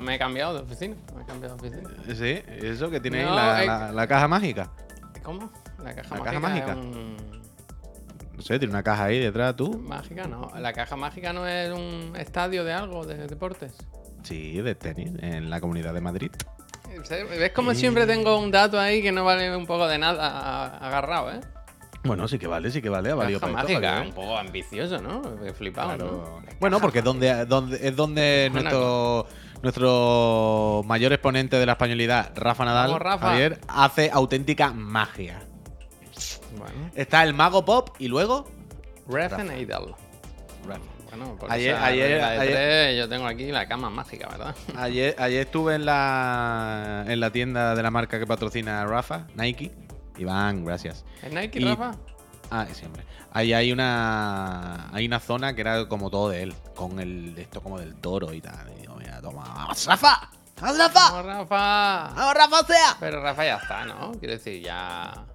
Me he cambiado de oficina. Me he cambiado de oficina. Sí, eso que tiene ahí la, eh. la- la caja mágica. ¿Cómo? La caja La mágica. caja mágica. un- No sé, tiene una caja ahí detrás tú. Mágica no. La caja mágica no es un estadio de algo, de deportes. Sí, de tenis, en la comunidad de Madrid. ¿Ves como siempre tengo un dato ahí que no vale un poco de nada agarrado, eh? Bueno, sí que vale, sí que vale. Ha valido para mágica, un poco ambicioso, ¿no? Flipado, Claro. ¿no? Bueno, porque es donde, donde, es donde nuestro, nuestro mayor exponente de la españolidad, Rafa Nadal, Rafa. Javier, hace auténtica magia. Bueno. Está el mago pop y luego. Refen Idol. Bueno, Ayer- esa ayer- ayer- yo tengo aquí la cama mágica, ¿verdad? Ayer, ayer estuve en la, en la tienda de la marca que patrocina Rafa, Nike. Iván, gracias. ¿Es Nike, Y- Rafa? Ah, sí, hombre. Ahí hay una, hay una zona que era como todo de él, con el esto como del toro y tal. Y digo, mira, toma, ¡vamos, Rafa! ¡Vamos, Rafa! ¡Vamos, Rafa! ¡Vamos, Rafa, sea! Pero Rafa ya está, ¿no? Quiero decir, ya.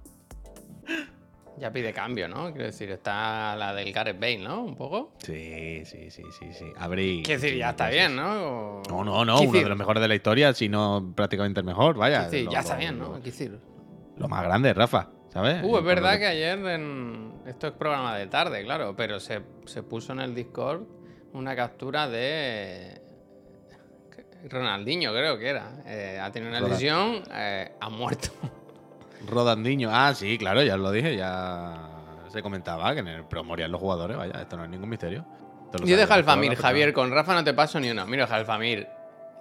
Ya pide cambio, ¿no? Quiero decir, está la del Gareth Bale, ¿no? Un poco. Sí, sí, sí, sí, sí. Abrí. Quiero decir, ya está bien, ¿no? O- No, no, no, uno de los mejores de la historia, si no prácticamente el mejor, vaya. lo- ya está lo- bien, ¿no? Quiero decir. Lo más grande, Rafa, ¿sabes? Uh, es verdad que ayer en. Esto es programa de tarde, claro, pero se, se puso en el Discord una captura de. Ronaldinho, creo que era. Eh, ha tenido una lesión, eh, ha muerto. Rodandinho. Ah, sí, claro, ya os lo dije, ya se comentaba que en el Pro morían los jugadores, vaya, esto no es ningún misterio. Yo de Jalfamir, Javier, con Rafa no te paso ni uno. Mira, Jalfamir,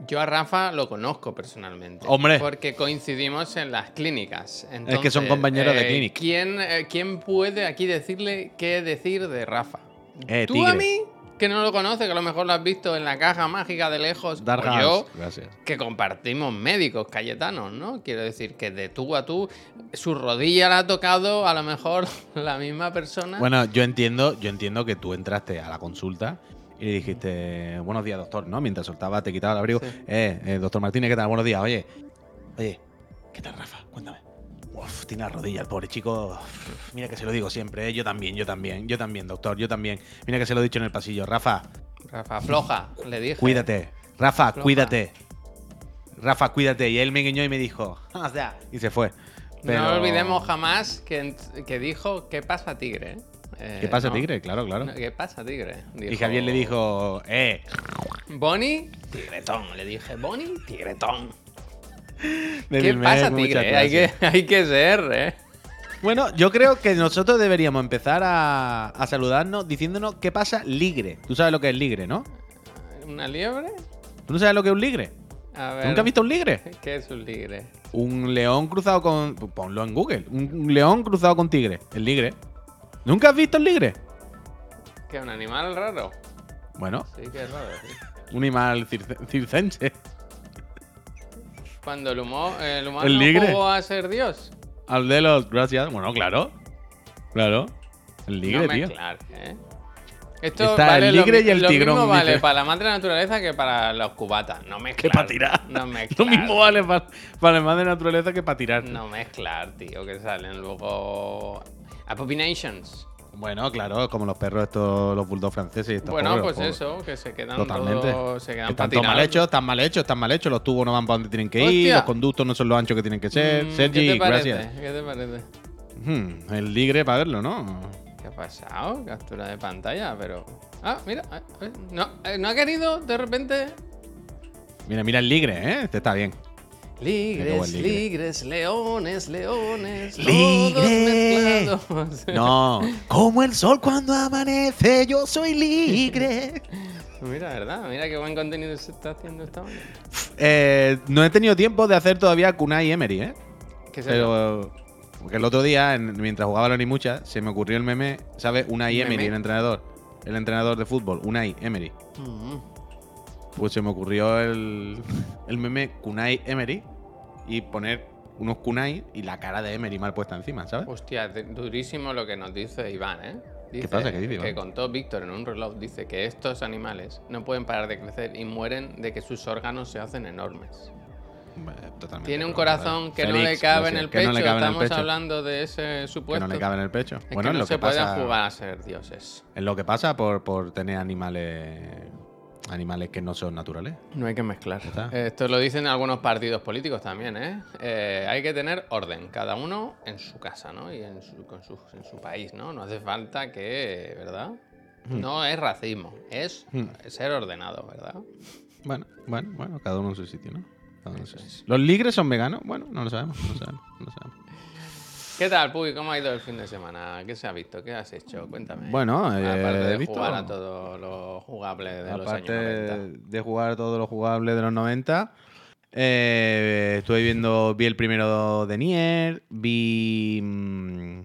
yo a Rafa lo conozco personalmente. Hombre. Porque coincidimos en las clínicas. Es que son compañeros de eh, clínica. ¿quién, eh, ¿Quién puede aquí decirle qué decir de Rafa? Eh, ¿Tú tigre. a mí? Que no lo conoces, que a lo mejor lo has visto en la caja mágica de lejos. Dark o yo, gracias. que compartimos médicos cayetanos, ¿no? Quiero decir que de tú a tú, su rodilla la ha tocado a lo mejor la misma persona. Bueno, yo entiendo, yo entiendo que tú entraste a la consulta y le dijiste, buenos días, doctor, ¿no? Mientras soltaba, te quitaba el abrigo. Sí. Eh, eh, doctor Martínez, ¿qué tal? Buenos días. Oye, oye, ¿qué tal, Rafa? Cuéntame. Uf, tiene la rodilla, el pobre chico. Uf, Mira que se lo digo siempre, ¿eh? Yo también, yo también, yo también, doctor, yo también. Mira que se lo he dicho en el pasillo. Rafa, Rafa, floja, le dije. cuídate. Rafa, Floja. cuídate. Rafa, cuídate. Y él me guiñó y me dijo, o sea, y se fue. Pero- No olvidemos jamás que, que dijo, ¿qué pasa, tigre? Eh, ¿Qué pasa, no. Tigre? Claro, claro. No, ¿Qué pasa, tigre? Y Javier le dijo, eh, Bonnie, tigretón. Le dije, Bonnie, tigretón. de ¿Qué pasa, tigre? Hay que, hay que ser, ¿eh? Bueno, yo creo que nosotros deberíamos empezar a, a saludarnos diciéndonos qué pasa ligre. Tú sabes lo que es ligre, ¿no? ¿Una liebre? ¿Tú no sabes lo que es un ligre? A ver. ¿Nunca has visto un ligre? ¿Qué es un ligre? Un león cruzado con... Ponlo en Google. Un león cruzado con tigre. El ligre. ¿Nunca has visto el ligre? ¿Qué es un animal raro? Bueno, Sí, que es raro, sí. un animal circe- circense. Cuando el, humo, el humano El ligre. jugó a ser Dios. Al de los... Gracias. Bueno, claro. Claro. El ligre, no tío. mezclar, ¿eh? Esto Está vale el lo ligre mi- y el lo tigrón, mismo vale para la madre naturaleza que para los cubatas. No mezclar. Que para tirar. No mezclar. Lo mismo vale para, para más de naturaleza que para tirar. No mezclar, tío, que salen luego. Abominations. Bueno, claro, como los perros estos, los bulldogs franceses y estos Bueno, pobres, pues pobres. eso, que se quedan Totalmente. todos- se quedan Están mal hechos, están mal hechos, están mal hechos. Los tubos no van para donde tienen que ir, los conductos no son los anchos que tienen que ser. Mm, Sergi, ¿Qué te parece? gracias. ¿Qué te parece? Hmm, el ligre para verlo, ¿no? ¿Qué ha pasado? Captura de pantalla, pero. Ah, mira, eh, eh, no, eh, no ha querido de repente. Mira, mira el ligre, ¿eh? Este está bien. Ligres, ligre. ligres, leones, leones. Ligre. Todos mezclados. No, como el sol cuando amanece, yo soy ligre. Mira, ¿verdad? Mira qué buen contenido se está haciendo esta mañana. Eh, no he tenido tiempo de hacer todavía Kunai Emery, ¿eh? ¿Qué? Pero porque el otro día, en- mientras jugaba a la Nimucha, se me ocurrió el meme, ¿sabes? Unai ¿Meme? Emery, el entrenador. El entrenador de fútbol, Unai Emery. Mm. Pues se me ocurrió el, el meme Kunai Emery y poner unos Kunai y la cara de Emery mal puesta encima, ¿sabes? Hostia, durísimo lo que nos dice Iván, ¿eh? Dice pasa? ¿Qué dice Iván? Que contó Víctor en un reloj, dice que estos animales no pueden parar de crecer y mueren de que sus órganos se hacen enormes. Totalmente. Tiene un corazón que no le cabe en el que pecho. no en el Estamos pecho. hablando de ese Que supuesto. no le cabe en el pecho. Es bueno, que es no lo se que pueden pasa. jugar a ser dioses. Es lo que pasa por, por tener animales. Animales que no son naturales. No hay que mezclar. Esto lo dicen algunos partidos políticos también, ¿eh? Eh, Hay que tener orden, cada uno en su casa, ¿no? Y en su, con su- en su país, ¿no? No hace falta que, ¿verdad? No es racismo, es Hmm. ser ordenado, ¿verdad? Bueno, bueno, bueno, cada uno en su sitio, ¿no? Cada uno en su sitio. ¿Los ligres son veganos? Bueno, no lo sabemos, no lo sabemos, no lo sabemos. ¿Qué tal, Puy? ¿Cómo ha ido el fin de semana? ¿Qué se ha visto? ¿Qué has hecho? Cuéntame. Bueno, eh, Aparte de he visto- jugar a todo lo jugable de los años 90. de jugar todo lo jugable de los 90, eh, estuve viendo, vi el primero de Nier, vi mm,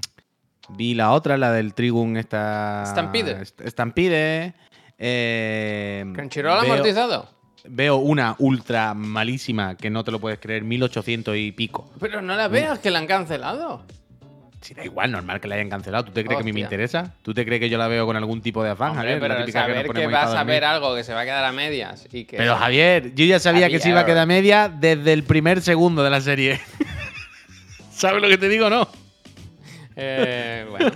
vi la otra, la del Trigun esta Stampede. Stampede. Eh, ¿Crunchyroll ha veo- amortizado? Veo una ultra malísima que no te lo puedes creer, 1800 y pico. Pero no la veas, que la han cancelado. Si da igual, normal que la hayan cancelado. ¿Tú te crees que a mí me interesa? ¿Tú te crees que yo la veo con algún tipo de afán, Hombre, Javier? Pero que saber que, ponemos vas a ver algo que se va a quedar a medias y que... Pero Javier, yo ya sabía que se iba a quedar media desde el primer segundo de la serie. ¿Sabes lo que te digo? No. Eh, bueno.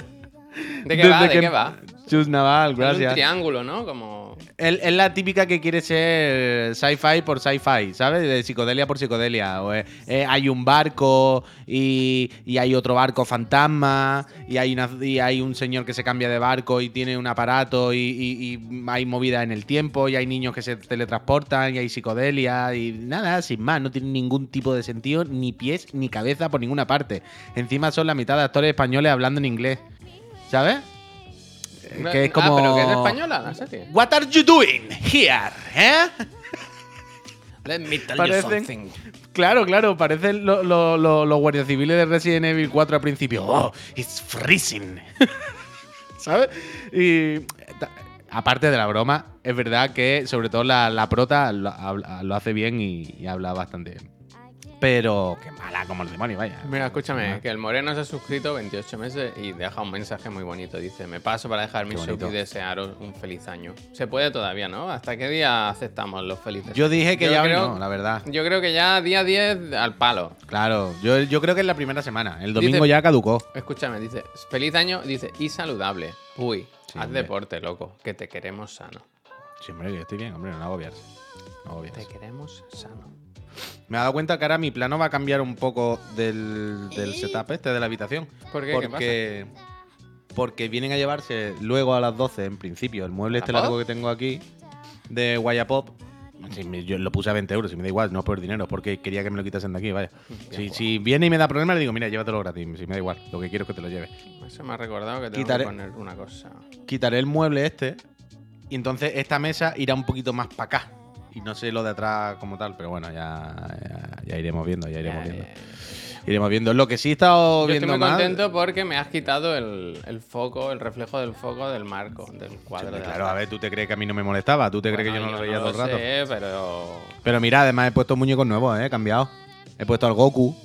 ¿De qué va? ¿De que- qué va? Chus Naval, Es un gracias. triángulo, ¿no? Como... Es la típica que quiere ser sci-fi por sci-fi, ¿sabes? De psicodelia por psicodelia. O, eh, eh, hay un barco y, y hay otro barco fantasma y hay, una- y hay un señor que se cambia de barco y tiene un aparato y, y- y hay movida en el tiempo y hay niños que se teletransportan y hay psicodelia y nada, sin más. No tiene ningún tipo de sentido, ni pies ni cabeza por ninguna parte. Encima son la mitad de actores españoles hablando en inglés, ¿sabes? Que es como... Ah, pero que es española la serie. What are you doing here? ¿Eh? Let me tell Parecen- you something. Claro, claro, parecen lo- lo- lo- los guardias civiles de Resident Evil 4 al principio. Oh, it's freezing. ¿Sabes? Y aparte de la broma, es verdad que sobre todo la, la prota lo, lo hace bien y, y habla bastante bien. Pero qué mala como el demonio, vaya. Mira, escúchame, que el Moreno se ha suscrito 28 meses y deja un mensaje muy bonito. Dice, me paso para dejar mi sub y desearos un feliz año. Se puede todavía, ¿no? ¿Hasta qué día aceptamos los felices? Yo dije que Yo ya creo- no, la verdad. Yo creo que ya día 10 al palo. Claro, yo, yo creo que es la primera semana. El domingo Dice- ya caducó. Escúchame, dice, feliz año, dice, y saludable. Uy, Sí, haz hombre. deporte, loco, que te queremos sano. Sí, hombre, yo estoy bien, hombre, no agobiarse. No agobiarse. Te queremos sano. Me he dado cuenta que ahora mi plano va a cambiar un poco del, del setup este de la habitación. ¿Por qué? ¿Qué Porque, porque vienen a llevarse luego a las 12, en principio, el mueble este ¿La largo que tengo aquí de Guayapop. Me- yo lo puse a 20 euros y me da igual, no por dinero, porque quería que me lo quitasen de aquí, vaya. Si, si viene y me da problemas, le digo, mira, llévatelo gratis, si me da igual, lo que quiero es que te lo lleves. Eso me ha recordado que tengo Quitaré- que poner una cosa. Quitaré el mueble este y entonces esta mesa irá un poquito más para acá. Y no sé lo de atrás como tal, pero bueno, ya, ya, ya iremos viendo, ya iremos viendo. Iremos viendo. Lo que sí he estado Yo estoy muy más. contento porque me has quitado el, el foco, el reflejo del foco del marco, del cuadro. De claro, atrás. a ver, ¿tú te crees que a mí no me molestaba? ¿Tú te crees que yo no lo veía todo el rato? sé, pero... Pero mira, además he puesto muñecos nuevos, ¿eh? He cambiado. He puesto al Goku.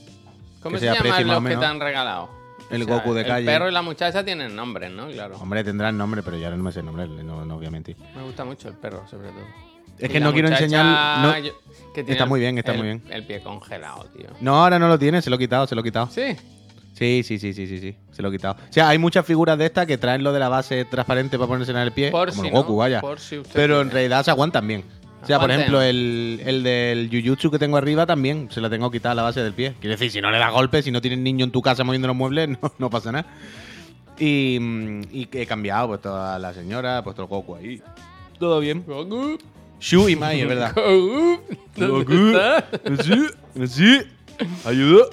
¿Cómo se llaman o los que te han regalado? El Goku de el calle. perro y la muchacha tienen nombres, ¿no? Claro. Hombre, tendrán nombre, pero ya no me sé el nombre, no, no voy a mentir. Me gusta mucho el perro, sobre todo. Es que no quiero enseñar. no- yo- que tiene Está el- muy bien, está el- muy bien. El pie congelado, tío. No, ahora no lo tiene, se lo he quitado, se lo he quitado. Sí. Sí, sí, sí, sí, sí, sí. Se lo he quitado. O sea, hay muchas figuras de estas que traen lo de la base transparente para ponerse en el pie. Por como si el Goku, no, vaya. por si usted Pero en realidad se aguantan bien. O sea, por ejemplo, el, el del Jujutsu que tengo arriba también se la tengo quitada a la base del pie. Quiere decir, si no le das golpes, si no tienes niño en tu casa moviendo los muebles, no, no pasa nada. Y, mm, y he cambiado, he puesto a la señora, he puesto el Goku ahí. Todo bien. Goku. Shu y Mai, es verdad. Ayuda. ayuda.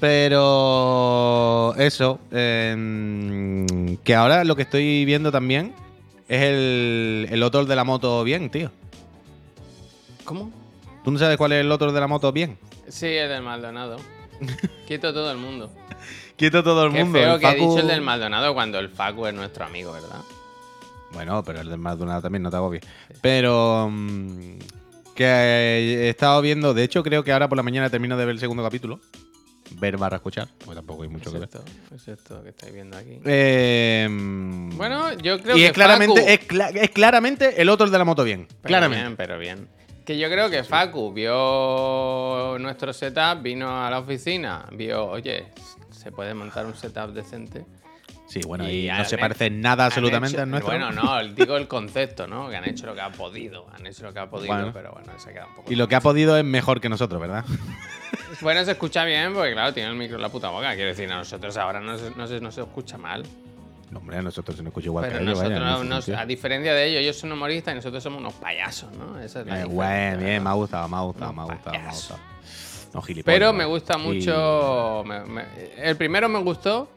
Pero eso, em, que ahora lo que estoy viendo también es el, el otro de la moto bien, tío. ¿Cómo? ¿Tú no sabes cuál es el otro de la moto bien? Sí, el del Maldonado. Quieto todo el mundo. Quieto todo el Qué mundo. feo el que he Facu- dicho el del Maldonado cuando el Facu es nuestro amigo, ¿verdad? Bueno, pero el del Maldonado también, no te agobies. Pero mm, que he estado viendo, de hecho creo que ahora por la mañana termino de ver el segundo capítulo. Ver barra escuchar, porque tampoco hay mucho Es que ver. esto, es esto que estáis viendo aquí. Eh, Bueno, yo creo y que es claramente, Facu- es, cla- es claramente el otro de la moto bien. Pero claramente. bien, pero bien. Que yo creo que Facu vio nuestro setup, vino a la oficina, vio, oye, se puede montar un setup decente. Sí, bueno, Y y, no han se he- parece en nada absolutamente hecho- al nuestro. Bueno, no, digo el concepto, ¿no? Que han hecho lo que han podido. Han hecho lo que han podido, Bueno. pero bueno, se queda un poco. Y lo que ha podido es mejor que nosotros, ¿verdad? Bueno, se escucha bien porque, claro, tiene el micro en la puta boca. Quiero decir, a nosotros ahora no se, no se, no se escucha mal. No, hombre, a nosotros se nos escucha igual Pero que a ellos, vaya, no- nos- a diferencia de ellos, ellos son humoristas y nosotros somos unos payasos, ¿no? Esa es la Eh, bueno, bien, me ha gustado, me ha gustado, me ha gustado, me ha gustado. No, gilipollas. Pero me gusta Y- mucho. me- me- el primero me gustó,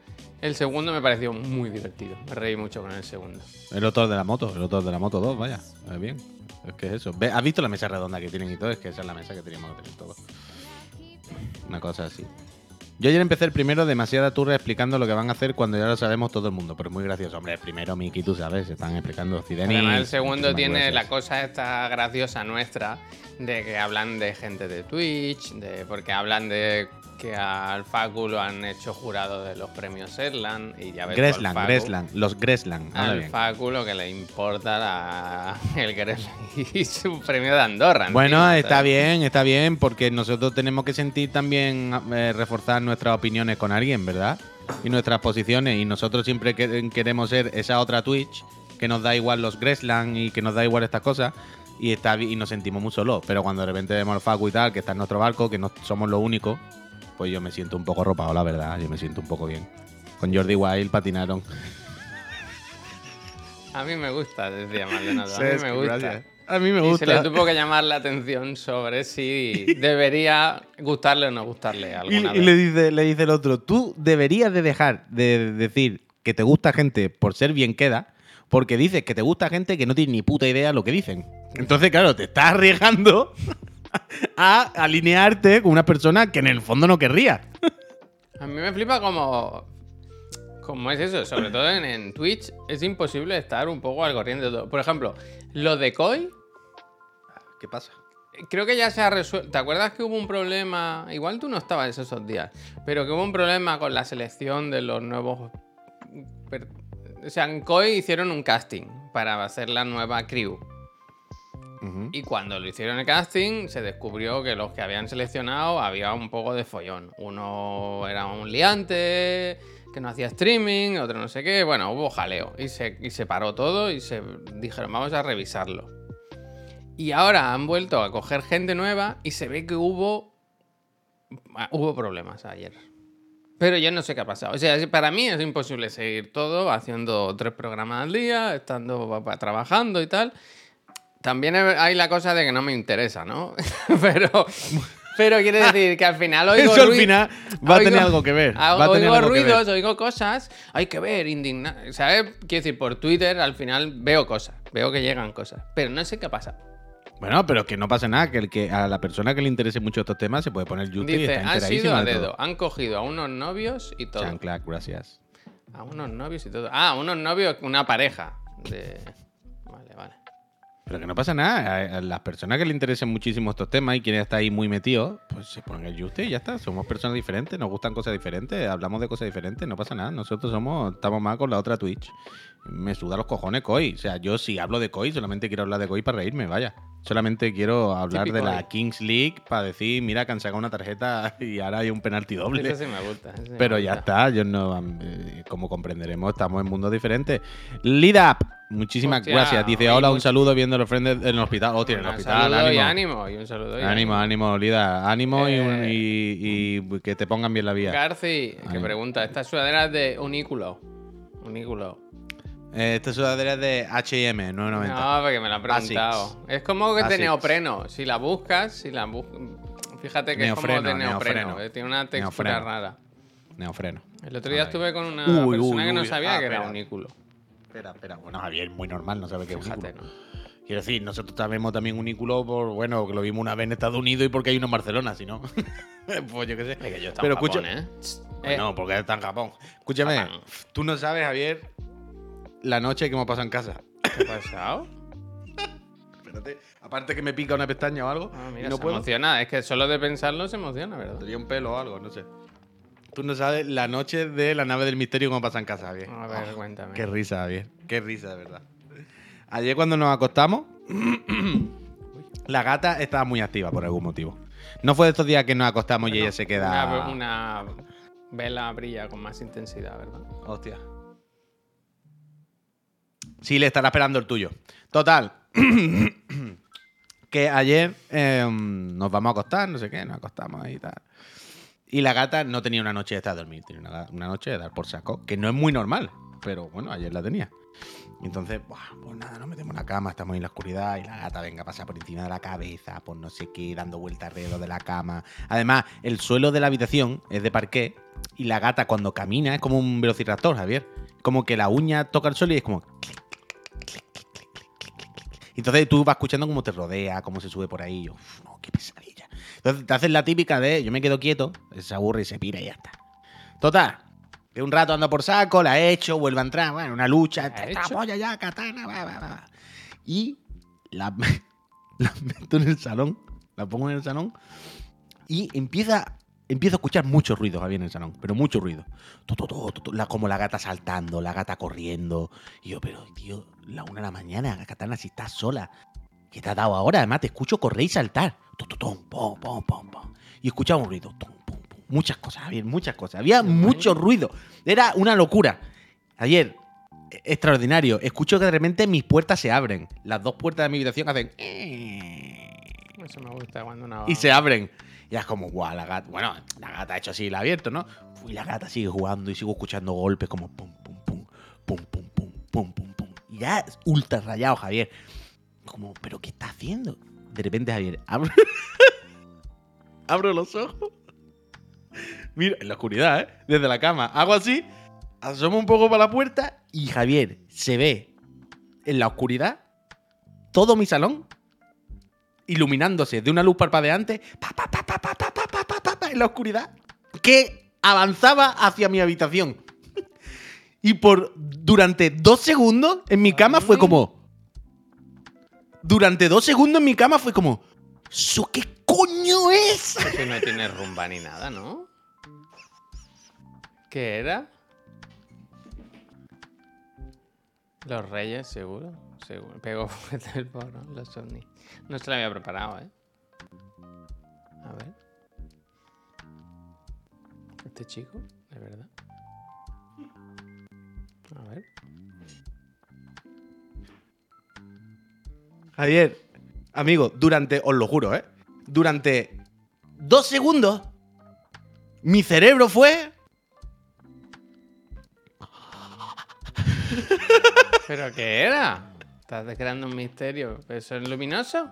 el segundo me pareció muy divertido. Me reí mucho con el segundo. El otro de la moto, el otro de la moto 2, vaya. Es bien. Es que es eso. ¿Has visto la mesa redonda que tienen y todo? Es que esa es la mesa que teníamos que tener todo. Una cosa así. Yo ayer empecé el primero demasiada turra explicando lo que van a hacer cuando ya lo sabemos todo el mundo. Pero es muy gracioso. Hombre, el primero, Miki, tú sabes, están explicando Zidane. Además, el segundo tiene gracias. la cosa esta graciosa nuestra de que hablan de gente de Twitch, de porque hablan de que al Facu lo han hecho jurado de los premios Erland y ya ves Gresland, Facu- Gresland, los Gresland. Al bien. Facu lo que le importa la- el Gresland y su premio de Andorra. Bueno, encima, está bien, está bien, porque nosotros tenemos que sentir también eh, reforzar nuestras opiniones con alguien, ¿verdad? Y nuestras posiciones. Y nosotros siempre que- queremos ser esa otra Twitch que nos da igual los Gresland y que nos da igual estas cosas. Y, está, y nos sentimos muy solos. Pero cuando de repente vemos al Facu y tal, que está en nuestro barco, que no somos los únicos, pues yo me siento un poco arropado, la verdad. Yo me siento un poco bien. Con Jordi Wild patinaron. A mí me gusta, decía Maldonado. A mí me gusta. A mí me Y se le gusta. tuvo que llamar la atención sobre si debería gustarle o no gustarle Y, alguna y vez. le dice, le dice el otro, tú deberías de dejar de decir que te gusta gente por ser bien queda, porque dices que te gusta gente que no tiene ni puta idea lo que dicen. Entonces, claro, te estás arriesgando a alinearte con una persona que en el fondo no querría. A mí me flipa como. Como es eso, sobre todo en, en Twitch, es imposible estar un poco al corriente de todo. Por ejemplo, lo de Koi, ¿Qué pasa? creo que ya se ha resuelto. ¿Te acuerdas que hubo un problema? Igual tú no estabas esos días, pero que hubo un problema con la selección de los nuevos. per- O sea, en Koi hicieron un casting para hacer la nueva crew. Y cuando lo hicieron el casting, se descubrió que los que habían seleccionado había un poco de follón. Uno era un liante, que no hacía streaming, otro no sé qué. Bueno, hubo jaleo. Y se, paró todo y se dijeron, vamos a revisarlo. Y ahora han vuelto a coger gente nueva y se ve que hubo. ah, Hubo problemas ayer. Pero yo no sé qué ha pasado. O sea, para mí es imposible seguir todo haciendo tres programas al día, estando trabajando y tal. También hay la cosa de que no me interesa, ¿no? pero, pero quiere decir que al final oigo Eso al final va a tener algo que ver. Va a tener oigo algo que ver. ruidos, oigo cosas, hay que ver, indignar. ¿Sabes? Quiero decir, por Twitter al final veo cosas, veo que llegan cosas, pero no sé qué pasa. Bueno, pero que no pasa nada, que, el que a la persona que le interese mucho estos temas se puede poner YouTube y está han sido a de dedo, todo. han cogido a unos novios y todo. Chanclac, gracias. A unos novios y todo. Ah, unos novios, una pareja. De... Pero que no pasa nada. A las personas que le interesen muchísimo estos temas y quieren estar ahí muy metidos, pues se ponen el Juste y ya está. Somos personas diferentes, nos gustan cosas diferentes, hablamos de cosas diferentes, no pasa nada. Nosotros somos, estamos más con la otra Twitch. Me suda los cojones Koi. O sea, yo si hablo de Koi, solamente quiero hablar de Koi para reírme, vaya. Solamente quiero hablar Típico de la. Kings League para decir, mira, que han sacado una tarjeta y ahora hay un penalti doble. Eso sí me gusta. eso sí me Pero ya está, yo no, eh, como comprenderemos, estamos en mundos diferentes. Lidap, muchísimas Hostia, gracias. Dice, hola, un mucho- saludo viendo los friends en el hospital. Oh, tiene el hospital, saludo y ánimo. ánimo. Y un saludo y Ánimo, ánimo, Lida, ánimo y Eh, y, y que te pongan bien la vía. Garci, que Ánimo. pregunta, esta sudadera es de Unículo. Unículo. Eh, esta sudadera es de H&M, 9.90. No, porque me lo han preguntado. Es como que es de Asics. neopreno. Si la buscas, si la buscas. Fíjate que es como de neopreno. neofreno. eh, Tiene una textura Neofreno. rara. Neofreno. El otro día Ay. estuve con una Uy, persona uy, que no uy. sabía Ah, que era espera. unículo. Espera, espera. Bueno, Javier, muy normal, no sabe qué es Fíjate, unículo. ¿no? Quiero decir, nosotros sabemos también unículo por, bueno, que lo vimos una vez en Estados Unidos y porque hay uno en Barcelona, si no. pues yo qué sé. Es que yo estaba Pero en Japón, escucha- ¿eh? Pues no, porque está en Japón. Escúchame, Japón. tú no sabes, Javier, la noche que hemos pasado en casa. ¿Qué ha pasado? Espérate, aparte que me pica una pestaña o algo, Ah, mira, no se puedo. emociona. Es que solo de pensarlo se emociona, ¿verdad? Tenía un pelo o algo, no sé. Tú no sabes la noche de la nave del misterio cómo pasa en casa, Javier. A ver, cuéntame. Qué risa, Javier. Qué risa, de verdad. Ayer cuando nos acostamos, La gata estaba muy activa por algún motivo. No fue de estos días que nos acostamos y ella se queda. Una, una vela brilla con más intensidad, ¿verdad? Hostia. Sí, le estará esperando el tuyo. Total. que ayer eh, nos vamos a acostar, no sé qué, nos acostamos y tal. Y la gata no tenía una noche de estar a dormir, tenía una, una noche de dar por saco, que no es muy normal, pero bueno, ayer la tenía. Entonces, buah, pues nada, nos metemos en la cama, estamos en la oscuridad y la gata venga a pasar por encima de la cabeza, por no sé qué, dando vueltas alrededor de la cama. Además, el suelo de la habitación es de parqué y la gata cuando camina es como un velociraptor, Javier. Como que la uña toca el suelo y es como... entonces tú vas escuchando cómo te rodea, cómo se sube por ahí. y yo, "Uf, no, qué pesadilla. Entonces te haces la típica de yo me quedo quieto, se aburre y se pira y ya está. Total, de un rato ando por saco, la he hecho, vuelve a entrar, bueno, una lucha, ¿La esta, polla ya, katana, va, va, va. Y la, la meto en el salón, la pongo en el salón y empieza, empiezo a escuchar mucho ruido, Javier, en el salón, pero mucho ruido. La, como la gata saltando, la gata corriendo. Y yo, pero tío, la una de la mañana, Katana, si estás sola, ¿qué te ha dado ahora? Además, te escucho correr y saltar. Pom, pom, pom, pom. Y escuchaba un ruido. Muchas cosas, Javier, muchas cosas. Había mucho ruido. Era una locura. Ayer, e- extraordinario. Escucho que de repente mis puertas se abren. Las dos puertas de mi habitación hacen. Eso me gusta cuando una. Y se abren. Y es como, guau, la gata. Bueno, la gata ha hecho así, la ha abierto, ¿no? Y la gata sigue jugando y sigo escuchando golpes como pum, pum, pum, pum, pum, pum, pum, pum, pum. Y ya es ultra rayado, Javier. Como, ¿pero qué está haciendo? De repente, Javier, abro, abro los ojos. Mira, en la oscuridad, ¿eh? Desde la cama. Hago así, asomo un poco para la puerta y Javier se ve en la oscuridad todo mi salón iluminándose de una luz parpadeante pa, pa, pa, pa, pa, pa, pa, pa, pa, en la oscuridad que avanzaba hacia mi habitación. Y por durante dos segundos en mi cama fue como. Durante dos segundos en mi cama fue como. ¿Eso qué coño es? Eso no tiene rumba ni nada, ¿no? ¿Qué era? Los Reyes, seguro. Seguro. Pegó fuerte el porro, los ovnis. No se lo había preparado, ¿eh? A ver. Este chico, de verdad. A ver. Javier, amigo, durante, os lo juro, ¿eh? Durante dos segundos, mi cerebro fue. ¿Pero qué era? Estás creando un misterio. ¿Eso es luminoso?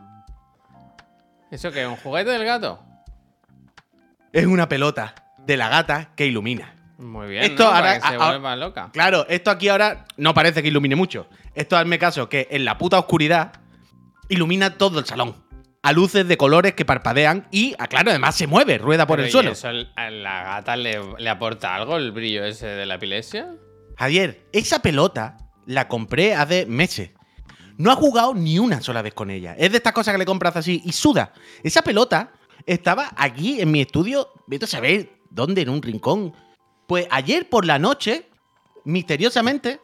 ¿Eso qué? ¿Un juguete del gato? Es una pelota de la gata que ilumina. Muy bien, Esto ¿no? ahora- Para que se vuelva loca. Claro, esto aquí ahora no parece que ilumine mucho. Esto hazme caso, que en la puta oscuridad ilumina todo el salón. A luces de colores que parpadean y, ah, claro, además se mueve, rueda por Pero, el ¿y suelo. eso a la gata le, le aporta algo el brillo ese de la epilepsia? Javier, esa pelota la compré hace meses. No ha jugado ni una sola vez con ella. Es de estas cosas que le compras así y suda. Esa pelota estaba aquí en mi estudio, vete a saber dónde, en un rincón. Pues ayer por la noche, misteriosamente,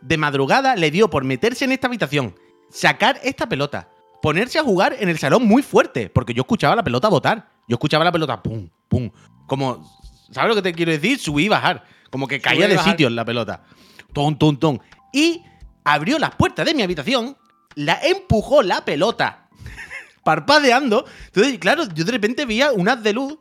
de madrugada, le dio por meterse en esta habitación, sacar esta pelota, ponerse a jugar en el salón muy fuerte, porque yo escuchaba la pelota botar. Yo escuchaba la pelota pum, pum. Como, ¿sabes lo que te quiero decir? Subir y bajar. Como que caía de sitio en la pelota. Ton, ton, ton. Y abrió las puertas de mi habitación, la empujó la pelota, parpadeando. Entonces, claro, yo de repente veía un haz de luz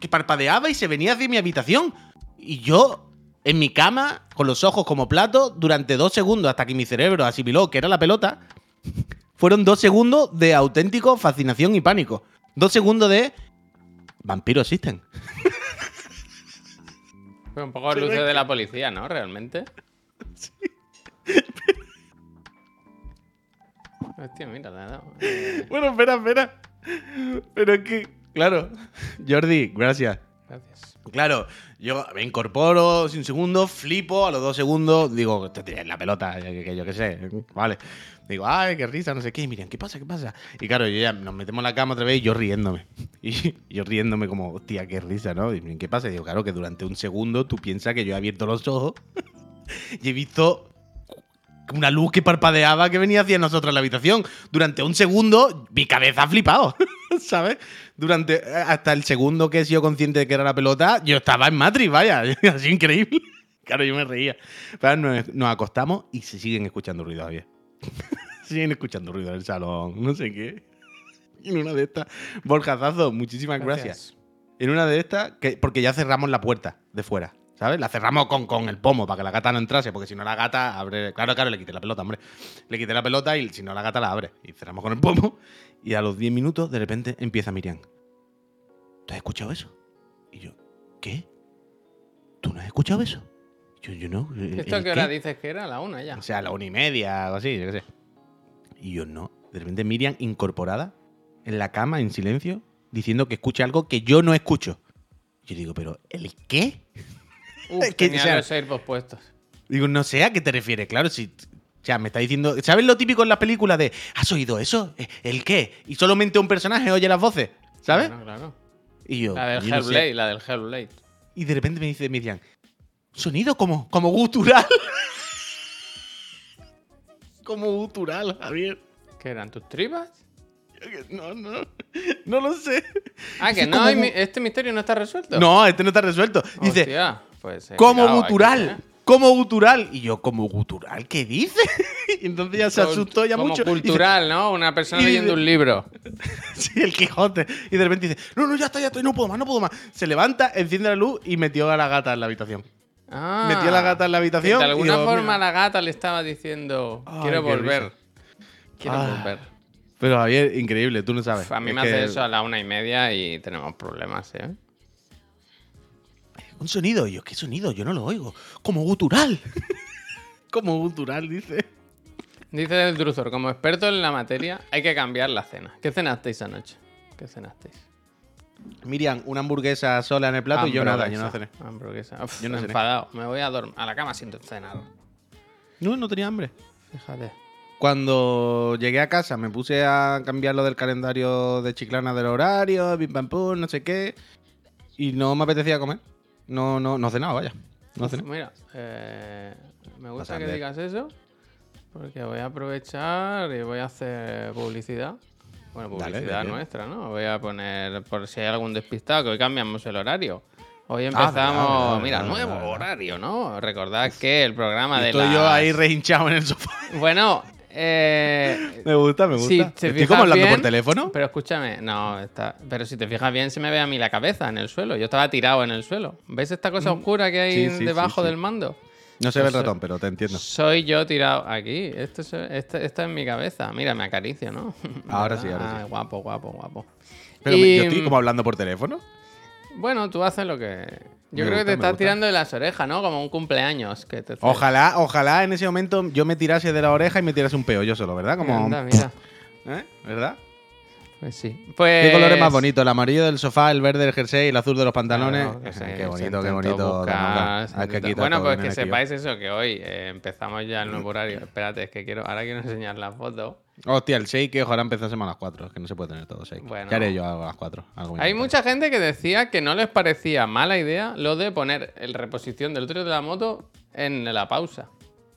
que parpadeaba y se venía hacia mi habitación. Y yo, en mi cama, con los ojos como platos, durante dos segundos, hasta que mi cerebro asimiló que era la pelota, fueron dos segundos de auténtico fascinación y pánico. Dos segundos de. Vampiros existen. Fue un poco luces de la policía, ¿no? Realmente. Hostia, mira, dado. Eh, Bueno, espera, espera. Pero es que, claro. Jordi, gracias. gracias. Claro, yo me incorporo un segundo, flipo, a los dos segundos digo, te tiré la pelota, que, que yo qué sé, vale. Digo, ay, qué risa, no sé qué, y miren, ¿qué pasa, qué pasa? Y claro, yo ya nos metemos en la cama otra vez y yo riéndome. Y yo riéndome como, hostia, qué risa, ¿no? Y miren, ¿qué pasa? Y digo, claro, que durante un segundo tú piensas que yo he abierto los ojos y he visto una luz que parpadeaba que venía hacia nosotros en la habitación. Durante un segundo, mi cabeza ha flipado, ¿sabes? Durante hasta el segundo que he sido consciente de que era la pelota, yo estaba en Matrix, vaya, así increíble. Claro, yo me reía. Pero nos, nos acostamos y se siguen escuchando ruidos, Javier. siguen escuchando ruido en el salón, no sé qué. En una de estas, Borja Zazo, muchísimas gracias. En una de estas, que, porque ya cerramos la puerta de fuera, ¿sabes? La cerramos con, con el pomo para que la gata no entrase, porque si no la gata abre. Claro, claro, le quité la pelota, hombre. Le quité la pelota y si no la gata la abre. Y cerramos con el pomo. Y a los 10 minutos, de repente, empieza Miriam. ¿Tú has escuchado eso? Y yo, ¿qué? ¿Tú no has escuchado eso? Yo, yo no. ¿Esto a ¿el qué hora dices que era? A la una ya. O sea, a la una y media, algo así, yo qué sé. Y yo no. De repente Miriam incorporada en la cama, en silencio, diciendo que escucha algo que yo no escucho. Yo digo, ¿pero el qué? Uf, que, tenía o sea- los AirPods puestos. Digo, no sé a qué te refieres, claro, si. O sea, me está diciendo. ¿Sabes lo típico en las películas de. ¿Has oído eso? ¿Eh, ¿El qué? Y solamente un personaje oye las voces, ¿sabes? Claro, claro. Y yo. La del yo no sé. Hellblade, la del Hellblade. Y de repente me dice Miriam, sonido como, como gutural. como gutural, Javier. ¿Qué eran tus tripas? No, no, no lo sé. Ah, que no, como este misterio no está resuelto. No, este no está resuelto. Dice, Hostia, pues, como aquí, gutural, ¿eh? como gutural. Y yo, como gutural, ¿qué dice? y entonces ya se asustó ya como mucho. Dice, cultural, ¿no? Una persona dice- leyendo un libro. sí, el Quijote. Y de repente dice, no, no, ya está, ya estoy, no puedo más, no puedo más. Se levanta, enciende la luz y metió a la gata en la habitación. Ah, Metió a la gata en la habitación. De y alguna digo, forma "Mira". la gata le estaba diciendo, quiero volver. Quiero Ah. volver. Pero Javier, increíble, tú no sabes. A mí Es me hace eso a la una y media y tenemos problemas, ¿eh? Un sonido. Y yo, ¿qué sonido? Yo no lo oigo. Como gutural. como gutural, dice. Dice el Druzor, como experto en la materia, hay que cambiar la cena. ¿Qué cenasteis anoche? ¿Qué cenasteis? Miriam, una hamburguesa sola en el plato y yo nada, yo no cené. Hamburguesa. Uf, Yo no cené. enfadado. Me voy a, dorm- a la cama sin cenar. No, no tenía hambre. Fíjate. Cuando llegué a casa me puse a cambiar lo del calendario de Chiclana del horario, pim pam pum, no sé qué. Y no me apetecía comer. No, no, no cenaba, vaya. No Uf, cené. mira, eh, me gusta que digas eso porque voy a aprovechar y voy a hacer publicidad. Bueno, publicidad dale. nuestra, ¿no? Voy a poner, por si hay algún despistado, que hoy cambiamos el horario. Hoy Ah, empezamos, verdad, mira, verdad, nuevo verdad. horario, ¿no? Recordad que el programa de estoy yo ahí rehinchado en el sofá. Bueno, eh, Me gusta, me gusta. si te Estoy como hablando por teléfono. Pero escúchame, no, está, pero si te fijas bien, se me ve a mí la cabeza en el suelo. Yo estaba tirado en el suelo. ¿Ves esta cosa oscura que hay Mm. Sí, sí, debajo sí, del mando? No se ve el Pues, ratón, pero te entiendo. Soy yo tirado aquí. Esto es, esto, esto es mi cabeza. Mira, me acaricio, ¿no? Ahora sí, ahora sí. Guapo, guapo, guapo. Pero Y, yo estoy como hablando por teléfono. Bueno, tú haces lo que. Yo Me creo gusta, que te estás gusta. tirando de las orejas, ¿no? Como un cumpleaños. Que te Ojalá, ojalá en ese momento yo me tirase de la oreja y me tirase un peo yo solo, ¿verdad? Como, Anda, mira. ¿Eh? ¿Verdad? Pues sí. Pues... ¿Qué color es más bonito? El amarillo del sofá, el verde del jersey, el azul de los pantalones. Qué bonito, qué intentó bonito. buscar, que Bueno, pues que sepáis eso, que hoy eh, empezamos ya el nuevo horario. Espérate, es que quiero. Ahora quiero enseñar la foto. Hostia, el shake, ojalá empezásemos a las 4. Es que no se puede tener todo shake. Bueno. Ya haré yo algo a las 4. Algo Hay mucha gente que decía que no les parecía mala idea lo de poner el reposición del otro de la moto en la pausa.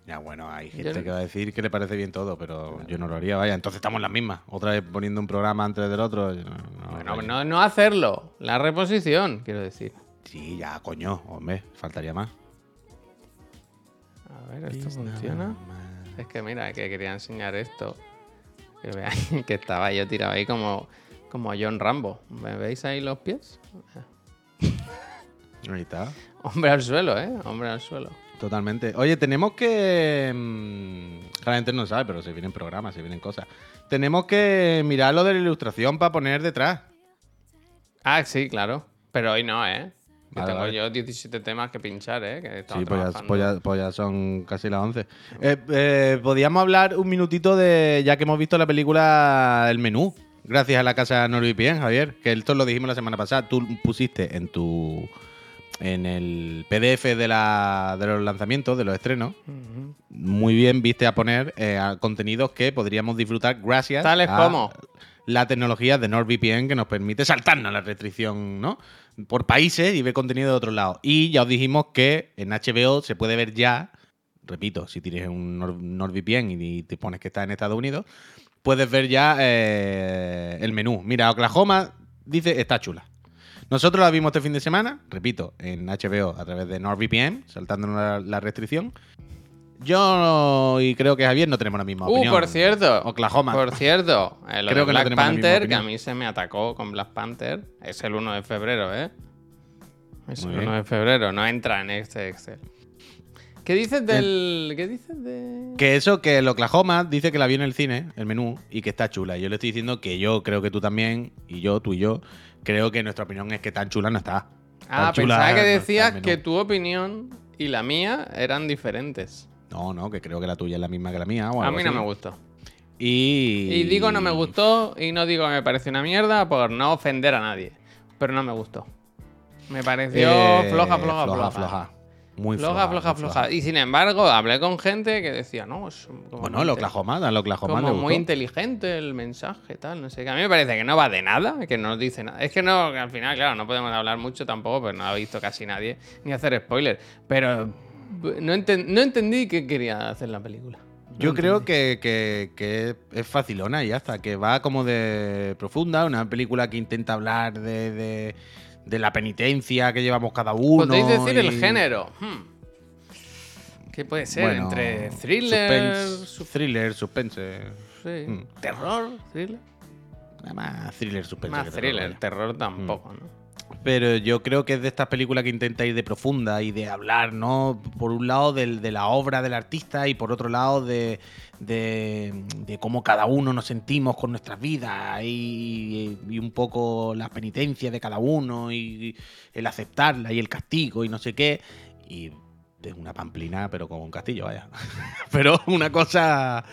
Ya, bueno, hay gente que va a decir que le parece bien todo, pero yo no lo haría. Vaya, entonces estamos en las mismas. Otra vez poniendo un programa antes del otro. no- no Bueno, no, no hacerlo, la reposición, quiero decir. Sí, ya, coño, hombre, faltaría más. A ver, ¿esto funciona? Es que mira, que quería enseñar esto. Que veáis que estaba yo tirado ahí como, como John Rambo. ¿Me veis ahí los pies? Ahí está. Hombre al suelo, ¿eh? Hombre al suelo. Totalmente. Oye, tenemos que. mm, La gente no sabe, pero se vienen programas, se vienen cosas. Tenemos que mirar lo de la ilustración para poner detrás. Ah, sí, claro. Pero hoy no, ¿eh? Que Vale, tengo vale. yo 17 temas que pinchar, ¿eh? Que Sí, pues ya, pues ya- pues ya son casi las 11. Eh, eh, Podríamos hablar un minutito de, ya que hemos visto la película, el menú. Gracias a la casa NordVPN, Javier. Que esto lo dijimos la semana pasada. Tú pusiste en tu. En el PDF de, la, de los lanzamientos, de los estrenos, muy bien viste a poner eh, a contenidos que podríamos disfrutar gracias Tales a como. La tecnología de NordVPN que nos permite saltarnos la restricción, ¿no? Por países y ver contenido de otro lado. Y ya os dijimos que en HBO se puede ver ya repito, si tienes un Nord- NordVPN y te pones que está en Estados Unidos, puedes ver ya eh, el menú. Mira, Oklahoma dice está chula. Nosotros la vimos este fin de semana, repito, en HBO a través de NordVPN, saltándonos la restricción. Yo y creo que Javier no tenemos la misma Uh, opinión. por cierto. Oklahoma. Por cierto, eh, lo Creo de que no Black Panther, que a mí se me atacó con Black Panther, es el 1 de febrero, ¿eh? Es Muy el bien. 1 de febrero, no entra en este Excel. ¿Qué dices del. ¿Qué dices de.? Que eso, que el Oklahoma dice que la vio en el cine, el menú, y que está chula. Yo le estoy diciendo que yo creo que tú también, y yo, tú y yo, creo que nuestra opinión es que tan chula no está. Ah, chula pensaba que decías que tu opinión y la mía eran diferentes. No, no, que creo que la tuya es la misma que la mía. o A mí no así. me gustó. Y... Y digo no me gustó y no digo que me pareció una mierda por no ofender a nadie. Pero no me gustó. Me pareció Eh, floja, floja, floja. floja. Muy Floja, floja, muy floja. Y sin embargo, hablé con gente que decía, no, es como Bueno, muy inte- Oklahoma, al Oklahoma Como muy inteligente el mensaje, tal, no sé qué. A mí me parece que no va de nada, que no dice nada. Es que no, que al final, claro, no podemos hablar mucho tampoco, pues no ha visto casi nadie, ni hacer spoiler. Pero no, enten- no entendí qué quería hacer la película. Yo creo que, que- que es facilona y ya está, que va como de profunda, una película que intenta hablar de, de- de la penitencia que llevamos cada uno. Podéis decir el género. Hmm. ¿Qué puede ser? Bueno, Entre thriller, suspense, sus- thriller, suspense. sí, Hmm. terror, thriller. Nada más thriller, suspense. Más terror, thriller, terror tampoco, ¿no? Pero yo creo que es de estas películas que intenta ir de profunda y de hablar, ¿no? Por un lado de, la obra del artista y por otro lado de, cómo cada uno nos sentimos con nuestras vidas y, y un poco la penitencia de cada uno y el aceptarla y el castigo y no sé qué. Y es una pamplina, pero con un castillo, vaya. pero una cosa...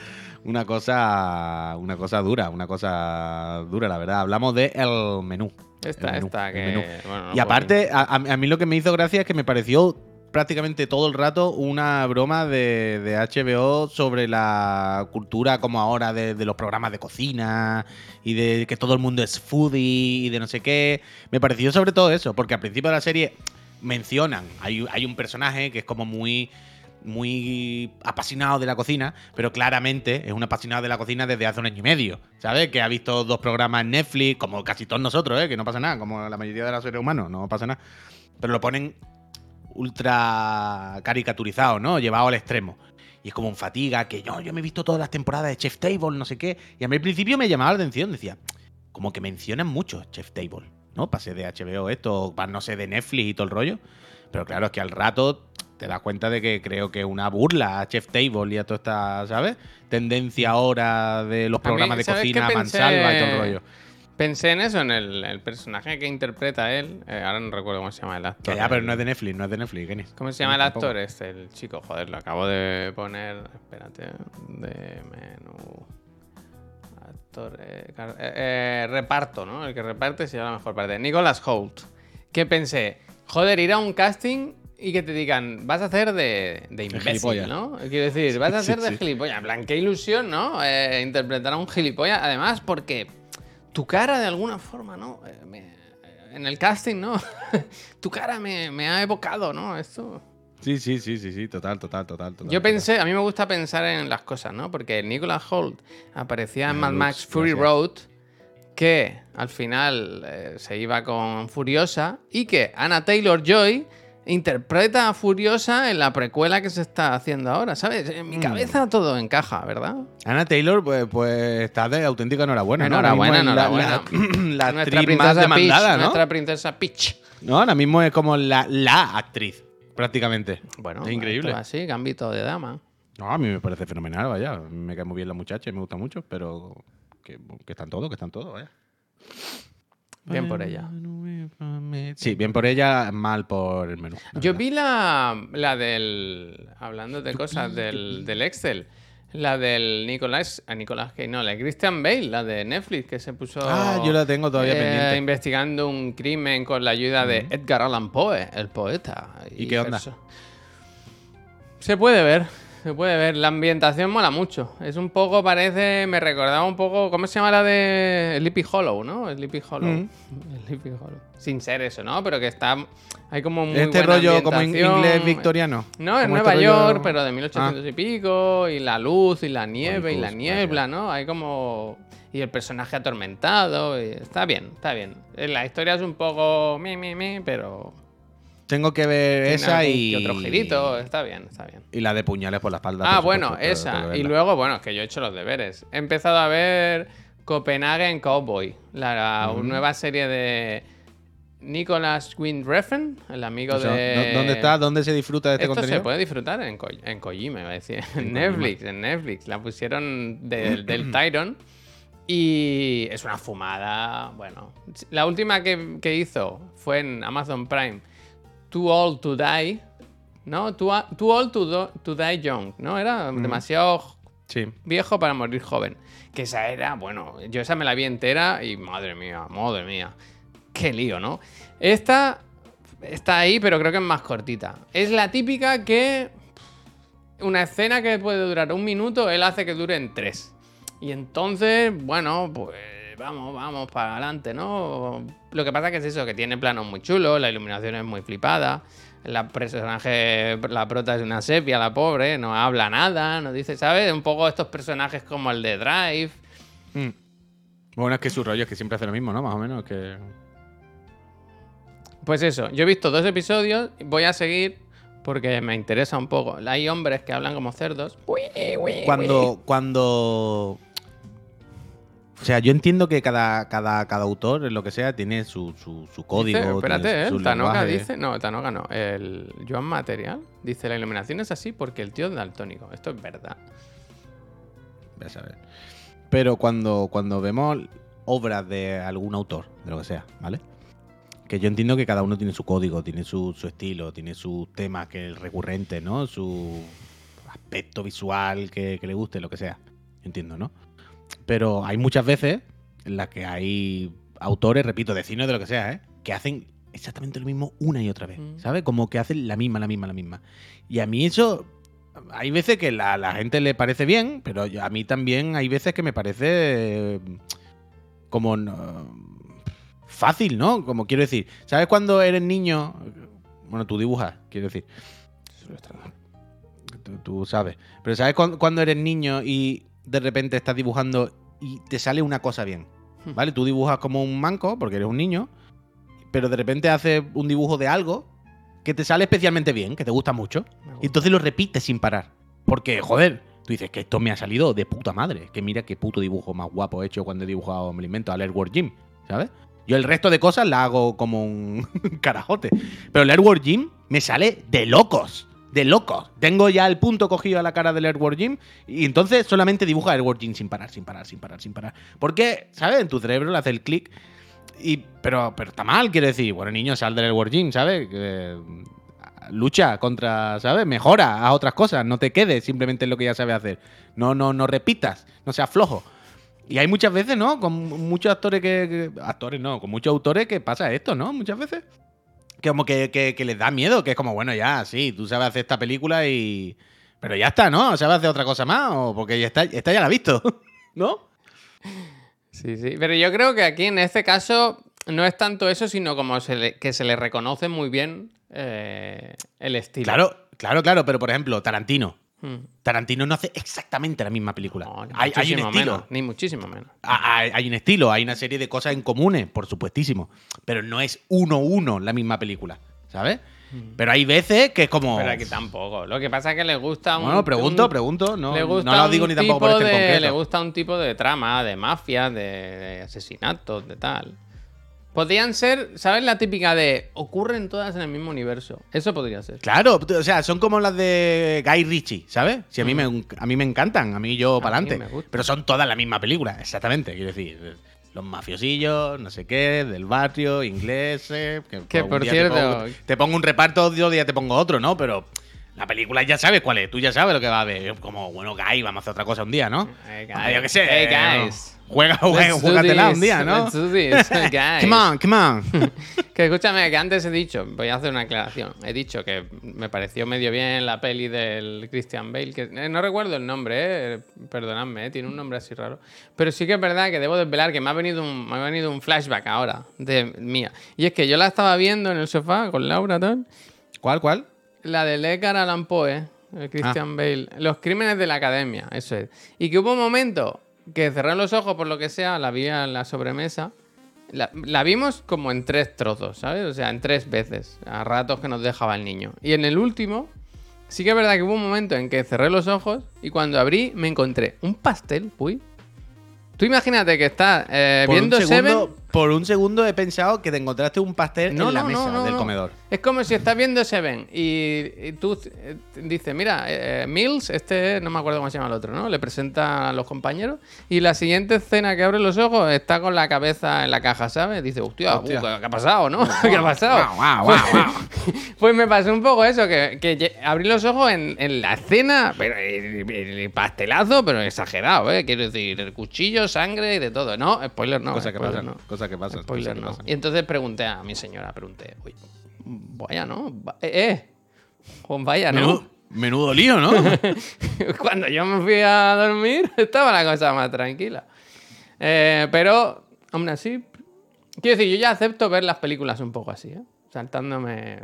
Una cosa, una cosa dura, una cosa dura, la verdad. Hablamos de el menú. Esta, menú, esta, que. bueno, no Y aparte, a, a- a mí lo que me hizo gracia es que me pareció prácticamente todo el rato una broma de, de HBO sobre la cultura como ahora de, de los programas de cocina y de que todo el mundo es foodie y de no sé qué. Me pareció sobre todo eso, porque al principio de la serie mencionan, hay, hay un personaje que es como muy muy apasionado de la cocina, pero claramente es un apasionado de la cocina desde hace un año y medio, ¿sabes? Que ha visto dos programas en Netflix, como casi todos nosotros, ¿eh? Que no pasa nada, como la mayoría de los seres humanos, no pasa nada. Pero lo ponen ultra caricaturizado, ¿no? Llevado al extremo. Y es como un fatiga, que yo, yo me he visto todas las temporadas de Chef Table, no sé qué. Y a mí al principio me llamaba la atención, decía, como que mencionan mucho Chef Table, ¿no? Pasé de HBO esto, no sé, de Netflix y todo el rollo. Pero claro, es que al rato te das cuenta de que creo que es una burla a Chef Table y a toda esta, ¿sabes? Tendencia ahora de los mí, programas de ¿sabes qué cocina, pensé? mansalva y todo el rollo. Pensé en eso, en el, el personaje que interpreta él. eh, ahora no recuerdo cómo se llama el actor. Ya, pero no es de Netflix, no es de Netflix, Kenny. ¿Cómo se llama el actor? Este, el chico, joder, lo acabo de poner. Espérate. De menú. Actor. eh, eh, eh, reparto, ¿no? El que reparte se llama la mejor parte. Nicholas Holt. Que pensé, joder, ir a un casting y que te digan, vas a hacer de, de imbécil, gilipollas. ¿no? Quiero decir, vas a Sí, hacer de sí. gilipollas. En plan, qué ilusión, ¿no? Eh, interpretar a un gilipollas. Además, porque tu cara de alguna forma, ¿no? Eh, me- en el casting, ¿no? tu cara me, me ha evocado, ¿no? Esto. Sí, sí, sí, sí, sí, total, total, total. total, Yo pensé, a mí me gusta pensar en las cosas, ¿no? Porque Nicholas Holt aparecía en Mad Max Fury gracias. Road, que al final eh, se iba con Furiosa, y que Anna Taylor Joy interpreta a Furiosa en la precuela que se está haciendo ahora, ¿sabes? En mi Mm. cabeza todo encaja, ¿verdad? Ana Taylor, pues, pues está de auténtica enhorabuena, ¿no? Enhorabuena, la- enhorabuena. La, la nuestra actriz más princesa demandada, Peach, ¿no? Nuestra princesa Peach. No, ahora mismo es como la, la actriz, prácticamente. Bueno, es increíble. Así, gambito de dama. No, a mí me parece fenomenal, vaya. Me cae muy bien la muchacha y me gusta mucho, pero que, que están todos, que están todos, vaya. Bien por ella. Sí, bien por ella, mal por el menú. Yo verdad. vi la, la del. Hablando de cosas del, del Excel. La del Nicolás. A Nicolás que no, la de Christian Bale, la de Netflix, que se puso. Ah, yo la tengo todavía eh, pendiente. Investigando un crimen con la ayuda de Edgar Allan Poe, el poeta. ¿Y qué onda? Se puede ver. Se puede ver. La ambientación mola mucho. Es un poco, parece, me recordaba un poco, ¿cómo se llama la de Sleepy Hollow, no? Sleepy Hollow. Mm. Sleepy Hollow. Sin ser eso, ¿no? Pero que está, hay como muy este buena rollo como inglés victoriano. No, en Nueva este York, rollo- pero de 1800 y pico, y la luz, y la nieve, y la niebla, ¿no? Hay como... Y el personaje atormentado, y está bien, está bien. Eh, La historia es un poco... Mi, mi, mi, pero... Tengo que ver tiene esa algún y. que otro girito, está bien, está bien. Y la de puñales por la espalda. Ah, por bueno, supuesto, tengo- esa. que Y verla. luego, bueno, es que yo he hecho los deberes. He empezado a ver Copenhagen Cowboy, la nueva serie de Nicholas Wind Refn, el amigo Eso, de... ¿dó- ¿Dónde está? ¿Dónde se disfruta de este Esto contenido? se puede disfrutar en, Ko- en Kojima, iba a decir. En En Netflix, en Netflix. La pusieron del- del Tyron. Y es una fumada. Bueno, la última que, que hizo fue en Amazon Prime. Too Old to Die. ¿No? Too, Old to, do- to Die Young. ¿No? Era demasiado Sí. viejo para morir joven. Que esa era, bueno, yo esa me la vi entera y madre mía, madre mía. Qué lío, ¿no? Esta está ahí, pero creo que es más cortita. Es la típica que una escena que puede durar un minuto, él hace que dure en tres. Y entonces, bueno, pues vamos, vamos para adelante, ¿no? Lo que pasa que es eso, que tiene planos muy chulos, la iluminación es muy flipada. La personaje, la prota es una sepia, la pobre, no habla nada, no dice, ¿sabes? Un poco estos personajes como el de Drive. Mm. Bueno, es que su rollo es que siempre hace lo mismo, ¿no? Más o menos. Que... Pues eso, yo he visto dos episodios, voy a seguir porque me interesa un poco. Hay hombres que hablan como cerdos. Cuando. Cuando. O sea, yo entiendo que cada, cada, cada autor, lo que sea, tiene su, su, su código. Dice, espérate, ¿eh? su Tanoka lenguaje. dice. No, Tanoka no. El Joan Material dice: La iluminación es así porque el tío es daltónico. Esto es verdad. Ves a ver. Pero cuando, cuando vemos obras de algún autor, de lo que sea, ¿vale? Que yo entiendo que cada uno tiene su código, tiene su, su estilo, tiene sus temas que es recurrente, ¿no? Su aspecto visual que, que le guste, lo que sea. Entiendo, ¿no? Pero hay muchas veces en las que hay autores, repito, de cine o de lo que sea, ¿eh? Que hacen exactamente lo mismo una y otra vez, Mm. ¿sabes? Como que hacen la misma, la misma, la misma. Y a mí eso hay veces que la, la gente le parece bien, pero yo- a mí también hay veces que me parece eh, como no- fácil, ¿no? Como quiero decir, ¿sabes cuando eres niño? Bueno, tú dibujas, quiero decir, tú, tú sabes. Pero ¿sabes cuan- cuando eres niño y de repente estás dibujando y te sale una cosa bien? ¿Vale? Tú dibujas como un manco porque eres un niño, pero de repente haces un dibujo de algo que te sale especialmente bien, que te gusta mucho. Y entonces lo repites sin parar. Porque, joder, tú dices que esto me ha salido de puta madre. Que mira qué puto dibujo más guapo he hecho cuando he dibujado, me lo invento, al Airward Gym, ¿sabes? Yo el resto de cosas la hago como un carajote. Pero el Airward Gym me sale de locos. De locos. Tengo ya el punto cogido a la cara del Airward Gym y entonces solamente dibuja Airward Gym sin parar, sin parar, sin parar, sin parar. Porque, ¿sabes? En tu cerebro le hace el clic y, pero, pero está mal, quiero decir. Bueno, niño, sal del Airward Gym, ¿sabes? Que, lucha contra, ¿sabes? Mejora a otras cosas, no te quedes simplemente en lo que ya sabes hacer. No, no, no repitas, no seas flojo. Y hay muchas veces, ¿no? Con muchos actores que- Actores no, con muchos autores que pasa esto, ¿no? Muchas veces. Que como que, que- que les da miedo, que es como, bueno, ya, sí, tú sabes hacer esta película y. Pero ya está, ¿no? ¿Sabes hacer otra cosa más? O porque ya está, esta ya la ha visto, ¿no? Sí, sí. Pero yo creo que aquí en este caso no es tanto eso, sino como se le- que se le reconoce muy bien eh, el estilo. Claro, claro, claro, pero por ejemplo, Tarantino. Mm. Tarantino no hace exactamente la misma película. No, ni hay, hay un estilo. menos, ni muchísimo menos. Hay, hay un estilo, hay una serie de cosas en comunes, por supuestísimo. Pero no es uno a uno la misma película, ¿sabes? Pero hay veces que es como. Pero aquí tampoco. Lo que pasa es que le gusta un. Bueno, pregunto, un- pregunto. No, le no gusta lo un digo ni tampoco por este en de- concreto. Le gusta un tipo de trama, de mafia, de, de asesinatos, de tal. Podrían ser, ¿sabes la típica de ocurren todas en el mismo universo? Eso podría ser. Claro, o sea, son como las de Guy Ritchie, ¿sabes? Si a mí, me, a mí me encantan, a mí yo para adelante. Pero son todas la misma película, exactamente. Quiero decir, los mafiosillos, no sé qué, del barrio, ingleses. Que, Que, un por cierto- Te pongo, te pongo un reparto, otro día te pongo otro, ¿no? Pero la película ya sabes cuál es, tú ya sabes lo que va a ver. Como, bueno, Guy, vamos a hacer otra cosa un día, ¿no? Hey, Ah, guys. yo qué sé. Hey, eh, guys. Juega, juega, juégatela un día, ¿no? Come on, come on. Que escúchame, que antes he dicho, voy a hacer una aclaración. He dicho que me pareció medio bien la peli del Christian Bale, que eh, no recuerdo el nombre, eh, perdonadme, eh, tiene un nombre así raro. Pero sí que es verdad que debo desvelar que me ha venido un, me ha venido un flashback ahora de mía. Y es que yo la estaba viendo en el sofá con Laura, tal. ¿Cuál, cuál? La de Edgar Allan Poe, el Christian Bale. Los crímenes de la academia, eso es. Y que hubo un momento que cerré los ojos por lo que sea, la vi en la sobremesa. La, la vimos como en tres trozos, ¿sabes? O sea, en tres veces, a ratos que nos dejaba el niño. Y en el último, sí que es verdad que hubo un momento en que cerré los ojos y cuando abrí me encontré un pastel, uy. Tú imagínate que estás eh, viendo un, segundo, Seven. Por un segundo he pensado que te encontraste un pastel No, en la no, mesa no, del comedor. Es como si estás viendo Seven y, y tú eh, dices, mira, eh, Mills, este, no me acuerdo cómo se llama el otro, ¿no? Le presenta a los compañeros y la siguiente escena que abre los ojos está con la cabeza en la caja, ¿sabes? Dice, hostia, uh. ¿qué ha pasado, no? ¿Qué ha pasado? Guau. Pues me pasó un poco eso, que, abrí los ojos en, en la escena, pero el, el pastelazo, pero exagerado, ¿eh? Quiero decir, el cuchillo, sangre y de todo. No, spoiler no. Cosa que spoiler pasa, no. cosa que pasa. Spoiler cosa que no. pasa. Y entonces pregunté a mi señora, pregunté, oye, vaya, ¿no? Va- Eh, eh. Pues vaya, ¿no? Menudo, menudo lío, ¿no? Cuando yo me fui a dormir, estaba la cosa más tranquila. Eh, pero, aún así, quiero decir, yo ya acepto ver las películas un poco así, ¿eh? Saltándome.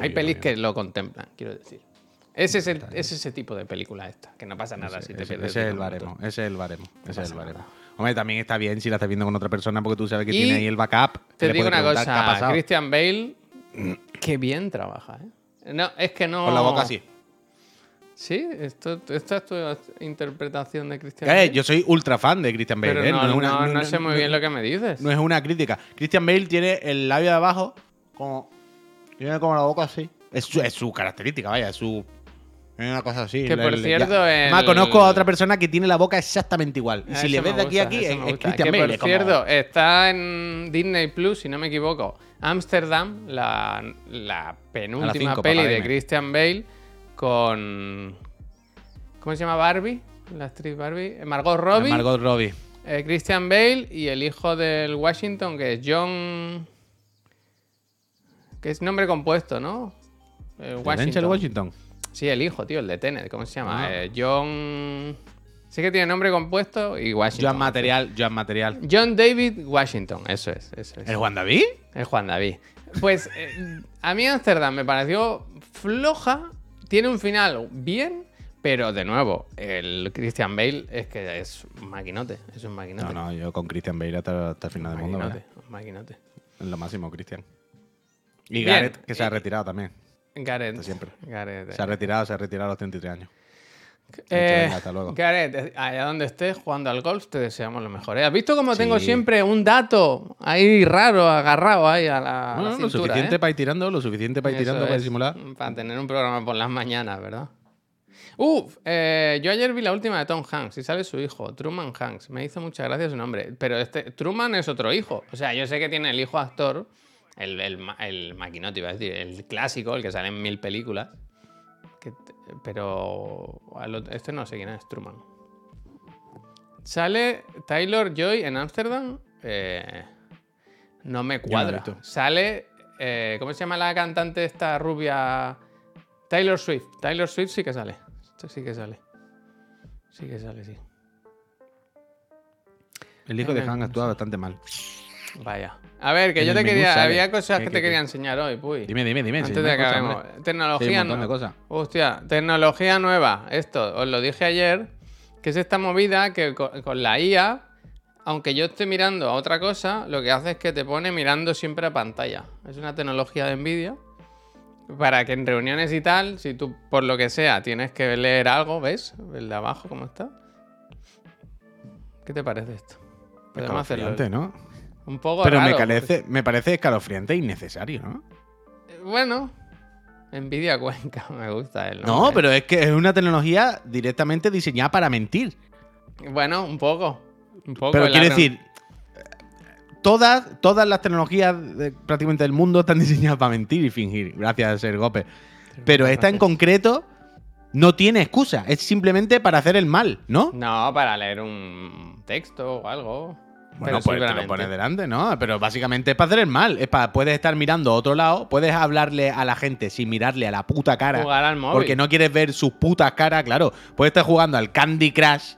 Hay yo pelis que lo contemplan, quiero decir. Ese es, el, es ese tipo de película esta, que no pasa nada si te ese, pierdes. ese es el baremo, ese es el baremo, ese es el baremo. Hombre, también está bien si la estás viendo con otra persona porque tú sabes que Y tiene ahí el backup. Te digo una cosa. Christian Bale, qué bien trabaja, ¿eh? No, es que no. Con la boca así. Sí, esto, esta es tu interpretación de Christian Eh, Bale. yo soy ultra fan de Christian Bale. Pero ¿eh? no, es una- no- no- no sé muy bien lo que me dices. No es una crítica. Christian Bale tiene el labio de abajo como. Tiene como la boca así. Es su, es su característica, vaya, es su. Una cosa así. Que por le- cierto, el- Además, conozco a otra persona que tiene la boca exactamente igual. Y Ah, si le ves de aquí a aquí, es, es. Christian Que, Bale. por como- cierto, está en Disney Plus, si no me equivoco, Amsterdam, la, la penúltima cinco, peli de. Christian Bale con. ¿Cómo se llama Barbie? La actriz Barbie. Eh, Margot Robbie. Margot Robbie. eh, Christian Bale y el hijo del Washington, que es John. Que es nombre compuesto, ¿no? Eh, ¿De Denzel Washington. Sí, el hijo, tío, el de Tenet, ¿cómo se llama? Ah. Eh, John. Sí que tiene nombre compuesto y Washington. Joan Material, Joan Material. John David Washington, eso es, eso es. ¿El Juan David? El Juan David. Pues eh, a mí Amsterdam me pareció floja, tiene un final bien, pero de nuevo, el Christian Bale es que es un maquinote, es un maquinote. No, no, yo con Christian Bale hasta, hasta el final del mundo. maquinote, ¿vale? un maquinote. Es lo máximo, Christian. Y Bien. Gareth, que se ha Eh, retirado también. Gareth. Siempre. Gareth. Se ha retirado, se ha retirado a los 33 años. Eh, venga, hasta luego. Gareth, allá donde estés jugando al golf, te deseamos lo mejor. ¿eh? ¿Has visto cómo tengo Sí. siempre un dato ahí raro, agarrado ahí a la, a la Bueno, lo cintura, suficiente eh? para ir tirando, lo suficiente para ir Eso tirando para es, disimular. Para tener un programa por las mañanas, ¿verdad? Uf, eh, yo ayer vi la última de Tom Hanks y sale su hijo, Truman Hanks. Me hizo mucha gracia su nombre. Pero este Truman es otro hijo. O sea, yo sé que tiene el hijo actor, el, el, el maquinote, iba a decir, el clásico, el que sale en mil películas. que pero este no sé quién es, Truman. Sale Taylor Joy en Ámsterdam. eh, no me cuadra. Sale. eh, ¿Cómo se llama la cantante esta rubia? Taylor Swift. Taylor Swift sí que sale. Esto sí que sale. Sí que sale, sí. El hijo de Han actúa bastante mal. Vaya. A ver, que En yo te quería. sale. Había cosas ¿Qué, que qué, te qué? quería enseñar hoy, puy. Dime, dime, dime. Antes de que acabemos. Sí, Tecnología un de cosas. Hostia, tecnología nueva. Esto, os lo dije ayer, que es esta movida que co- con, la IA, aunque yo esté mirando a otra cosa, lo que hace es que te pone mirando siempre a pantalla. Es una tecnología de Nvidia. Para que en reuniones y tal, si tú por lo que sea tienes que leer algo, ¿ves? El de abajo, ¿cómo está? ¿Qué te parece esto? Podemos hacerlo. ¿no? Un poco Pero me, parece, me parece escalofriante e innecesario, ¿no? Bueno, Nvidia Cuenca, me gusta el No, pero es que es una tecnología directamente diseñada para mentir. Bueno, un poco. Un poco. Pero quiero decir, todas, todas las tecnologías de- prácticamente del mundo están diseñadas para mentir y fingir, gracias a ser Gope. Pero esta en concreto no tiene excusa, es simplemente para hacer el mal, ¿no? No, para leer un texto o algo. Bueno, pues te lo pones delante, ¿no? Pero básicamente es para hacer el mal. Es para, puedes estar mirando a otro lado, puedes hablarle a la gente sin mirarle a la puta cara. Jugar al móvil. Porque no quieres ver sus putas caras, claro. Puedes estar jugando al Candy Crush,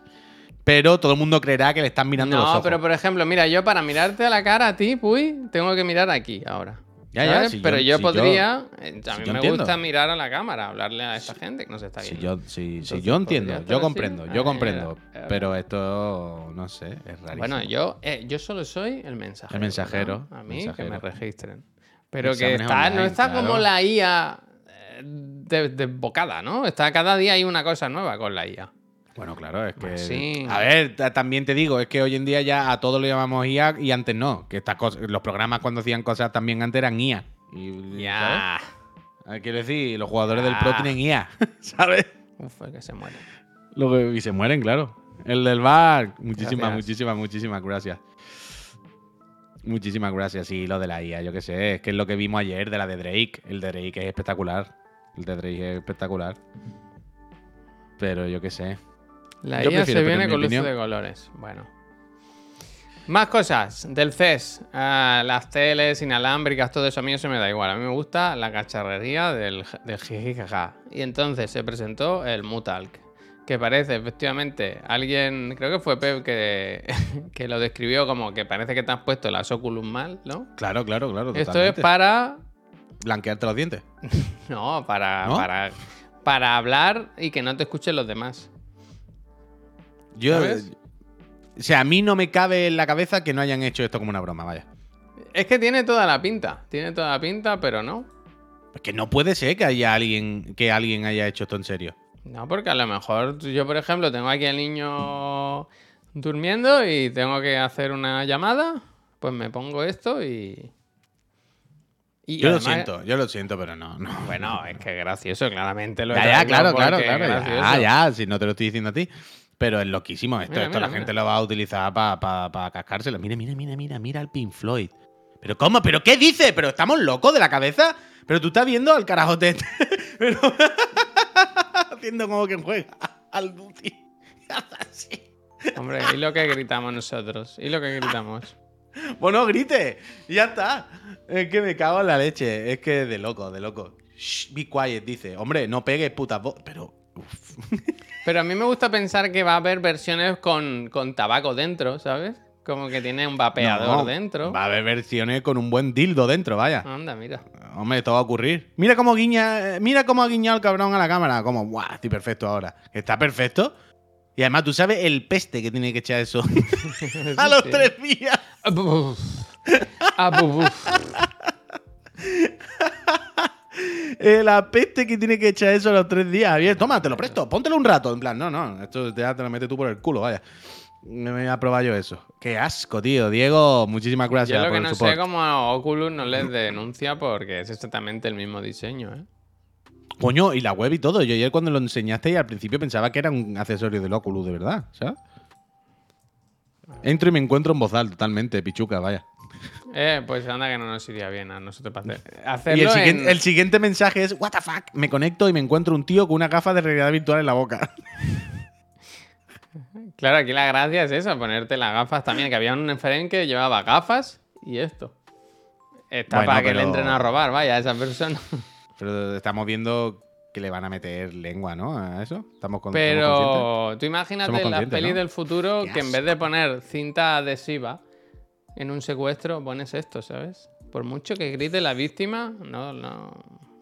pero todo el mundo creerá que le están mirando los No, ojos. pero por ejemplo, mira, yo para mirarte a la cara a ti, Puy, tengo que mirar aquí ahora. Ya, ya, ¿sabes? si yo- pero yo, si yo- podría. a mí yo me entiendo. gusta mirar a la cámara, hablarle a esta gente que nos está Si viendo. yo, si, si Entonces, yo entiendo, yo comprendo, yo Ah, comprendo. era- era- Pero esto, no sé, es rarísimo. Bueno, yo, eh, yo solo soy el mensajero. El mensajero, ¿no? A mí mensajero. que me registren. Pero que está, no está como la IA eh, de- desbocada, ¿no? Está cada día hay una cosa nueva con la IA. Bueno, claro, es que. Sí. A ver, ta- también te digo, es que hoy en día ya a todo lo llamamos IA y antes no. Que estas cosas, los programas cuando hacían cosas también antes eran IA. Y, Ya. ¿sabes? Quiero decir, los jugadores del Pro Ah. tienen IA, ¿sabes? Uf, que se. Lo que- y se mueren, claro. El del bar, muchísimas, muchísimas, muchísimas gracias. Muchísimas gracias. Y lo de la IA, yo qué sé, es que es lo que vimos ayer de la de Drake. El de Drake es espectacular. El de Drake es espectacular. Pero yo qué sé. La Yo IA se viene con luces de colores. Bueno. Más cosas del CES. Ah, las teles inalámbricas, todo eso a mí eso me da igual. A mí me gusta la cacharrería del, del jijijaja. Y entonces se presentó el Mutalk. Que parece efectivamente alguien, creo que fue Pep que, que lo describió como que parece que te has puesto las Oculus mal, ¿no? Claro, claro, claro. Esto es para Blanquearte los dientes. No, para, ¿No? para, para hablar y que no te escuchen los demás. Yo. ¿Sabes? O sea, a mí no me cabe en la cabeza que no hayan hecho esto como una broma, vaya. Es que tiene toda la pinta. Tiene toda la pinta, pero no. Es que no puede ser que haya alguien que alguien haya hecho esto en serio. No, porque a lo mejor yo, por ejemplo, tengo aquí al niño durmiendo y tengo que hacer una llamada. Pues me pongo esto y. y Yo además- lo siento, yo lo siento, pero no, no. Bueno, es que gracioso, claramente lo he Ya, ya, claro, claro, claro. Ya, ya, si no te lo estoy diciendo a ti. Pero es loquísimo esto. Mira, esto mira, la mira. gente lo va a utilizar para cascárselo. Mira, mira, mira, mira, mira al Pink Floyd. ¿Pero cómo? ¿Pero qué dice? ¿Pero estamos locos de la cabeza? ¿Pero tú estás viendo al carajote este? Pero... Haciendo como que juega al Duty. Así. Hombre, y lo que gritamos nosotros. Y lo que gritamos. Bueno, grite. Ya está. Es que me cago en la leche. Es que de loco, de loco. Shh, be quiet, dice. Hombre, no pegues putas Pero. uf. Pero a mí me gusta pensar que va a haber versiones con, con tabaco dentro, ¿sabes? Como que tiene un vapeador No, dentro. Va a haber versiones con un buen dildo dentro, vaya. Anda, mira. Hombre, esto va a ocurrir. Mira cómo guiña, eh, mira cómo ha guiñado el cabrón a la cámara. Como, guau, estoy perfecto ahora. Está perfecto. Y además, tú sabes el peste que tiene que echar eso a los Sí. tres días. Eh, la peste que tiene que echar eso a los tres días. Bien, toma, te lo presto, póntelo un rato. En plan, no, no, esto ya te lo metes tú por el culo, vaya. Me voy a probar yo eso. Qué asco, tío. Diego, muchísimas gracias Yo lo por que no support. sé cómo Oculus no les denuncia porque es exactamente el mismo diseño, ¿eh? Coño, y la web y todo. Yo ayer cuando lo enseñaste y al principio pensaba que era un accesorio del Oculus, de verdad, ¿sabes? Entro y me encuentro en bozal totalmente, pichuca, vaya. Eh, pues anda que no nos iría bien a nosotros para hacer. Y Hacerlo el siguiente, en- el siguiente mensaje es, what the fuck, me conecto y me encuentro un tío con una gafa de realidad virtual en la boca. Claro, aquí la gracia es esa, ponerte las gafas también. Que había un frame que llevaba gafas y esto. Está Bueno, para que le entren a robar, vaya, a esa persona. Pero estamos viendo que le van a meter lengua, ¿no? A eso. Estamos con, somos conscientes. Pero tú imagínate las pelis ¿no? del futuro que en vez de poner cinta adhesiva en un secuestro, pones esto, ¿sabes? Por mucho que grite la víctima, no, no.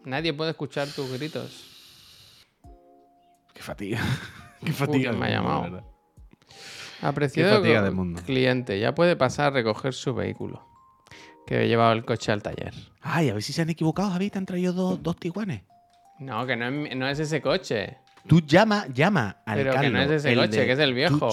Nadie puede escuchar tus gritos. Qué fatiga. Qué fatiga. quién me ha llamado? Apreciado fatiga del mundo. cliente, ya puede pasar a recoger su vehículo. Que he llevado el coche al taller. Ay, a ver si se han equivocado, Javi. Te han traído dos, dos tiguanes. No, que no es, no es ese coche. Tú llama, llama al Pero que no es ese el coche, que es el viejo.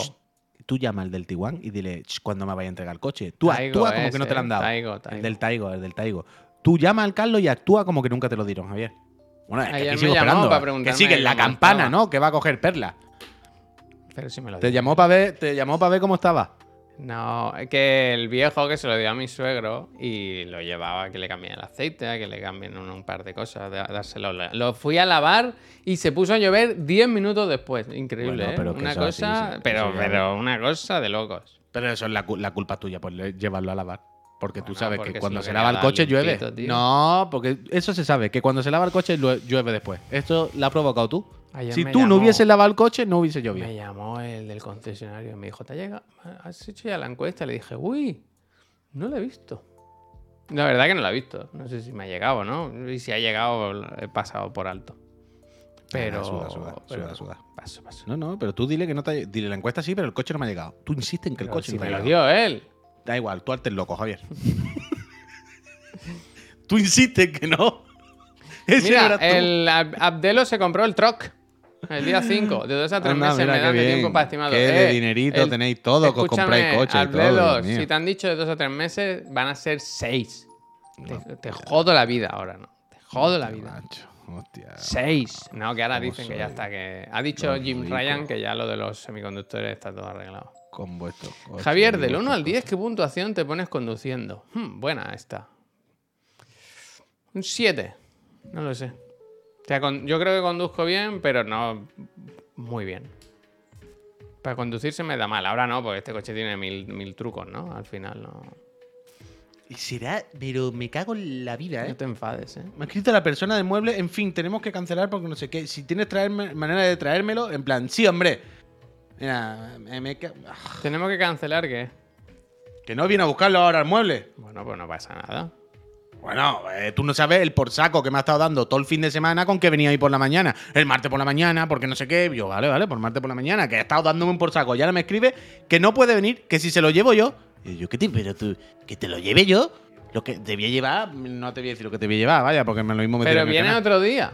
Tú, llama al del Tiguan y dile "Ch, cuándo me vaya a entregar el coche. Tú Taigo actúa como que no te lo han dado. Taigo, Taigo. El del Taigo, el del Taigo. Tú llama al Carlos y actúa como que nunca te lo dieron, Javier. Bueno, es que sigo esperando. para que sigue en la campana, estaba. ¿no? Que va a coger perla. Pero sí me lo Te llamó para ver, te llamó para ver cómo estaba. No, es que el viejo que se lo dio a mi suegro y lo llevaba a que le cambien el aceite, a que le cambien un, un par de cosas, de- a dárselo. Lo fui a lavar y se puso a llover 10 minutos después. Increíble, Bueno, ¿eh? pero una así, cosa, sí, pero, pero una cosa de locos. Pero eso es la, cu- la culpa tuya por le- llevarlo a lavar. Porque tú sabes porque que cuando se lava el coche llueve. tío. No, porque eso se sabe, que cuando se lava el coche lue- llueve después. Esto lo has provocado tú. Ayer si me tú no hubieses lavado el coche, no hubiese llovido. Me llamó el del concesionario y me dijo, ¿te ha llegado? ¿Has hecho ya la encuesta? Le dije, uy, no la he visto. La verdad que no la he visto. No sé si me ha llegado no. Y si ha llegado, he pasado por alto. Pero... suda, suda, pero- suda, suda. Paso, paso. No, no, pero tú dile que no te ha- Dile la encuesta sí, pero el coche no me ha llegado. Tú insistes en que el coche si no me ha lo dio él. Da igual, tú arte el loco, Javier. tú insistes que no. Ese Mira, eras tú. el Ab- Abdelo se compró el truck el día 5. De dos a tres Anda, meses mira me dan de tiempo para estimado. Qué de Eh, dinerito el- tenéis todo, compráis coche y todo, si te han dicho de dos a tres meses, van a ser seis. Te, te jodo la vida ahora, ¿no? Te jodo la vida. Macho, hostia. Seis. No, que ahora ¿Cómo dicen que ya soy? está. que Ha dicho Los Jim ricos. Ryan que ya lo de los semiconductores está todo arreglado. Con vuestro coche, Javier, del vuestro 1 al coche. 10, ¿qué puntuación te pones conduciendo? Hmm, buena esta. Un 7. No lo sé. O sea, con- yo creo que conduzco bien, pero no muy bien. Para conducir se me da mal. Ahora no, porque este coche tiene mil, mil trucos, ¿no? Al final no. Y será, pero me cago en la vida, No ¿eh? te enfades, ¿eh? Me ha escrito la persona del mueble, en fin, tenemos que cancelar porque no sé qué. Si tienes traerme, manera de traérmelo, en plan, sí, hombre. Mira, me, me ah, Tenemos que cancelar, ¿qué? que no viene a buscarlo ahora al mueble. Bueno, pues no pasa nada. Bueno, eh, tú no sabes el por saco que me ha estado dando todo el fin de semana con que venía ahí por la mañana. El martes por la mañana, porque no sé qué. Yo, vale, vale, por martes por la mañana, que ha estado dándome un por saco. Y ahora me escribe que no puede venir, que si se lo llevo yo. Y yo, ¿qué te, pero tú, que te lo lleve yo? Lo que te voy a llevar, no te voy a decir lo que te voy a llevar, vaya, porque me lo mismo me Pero viene otro día.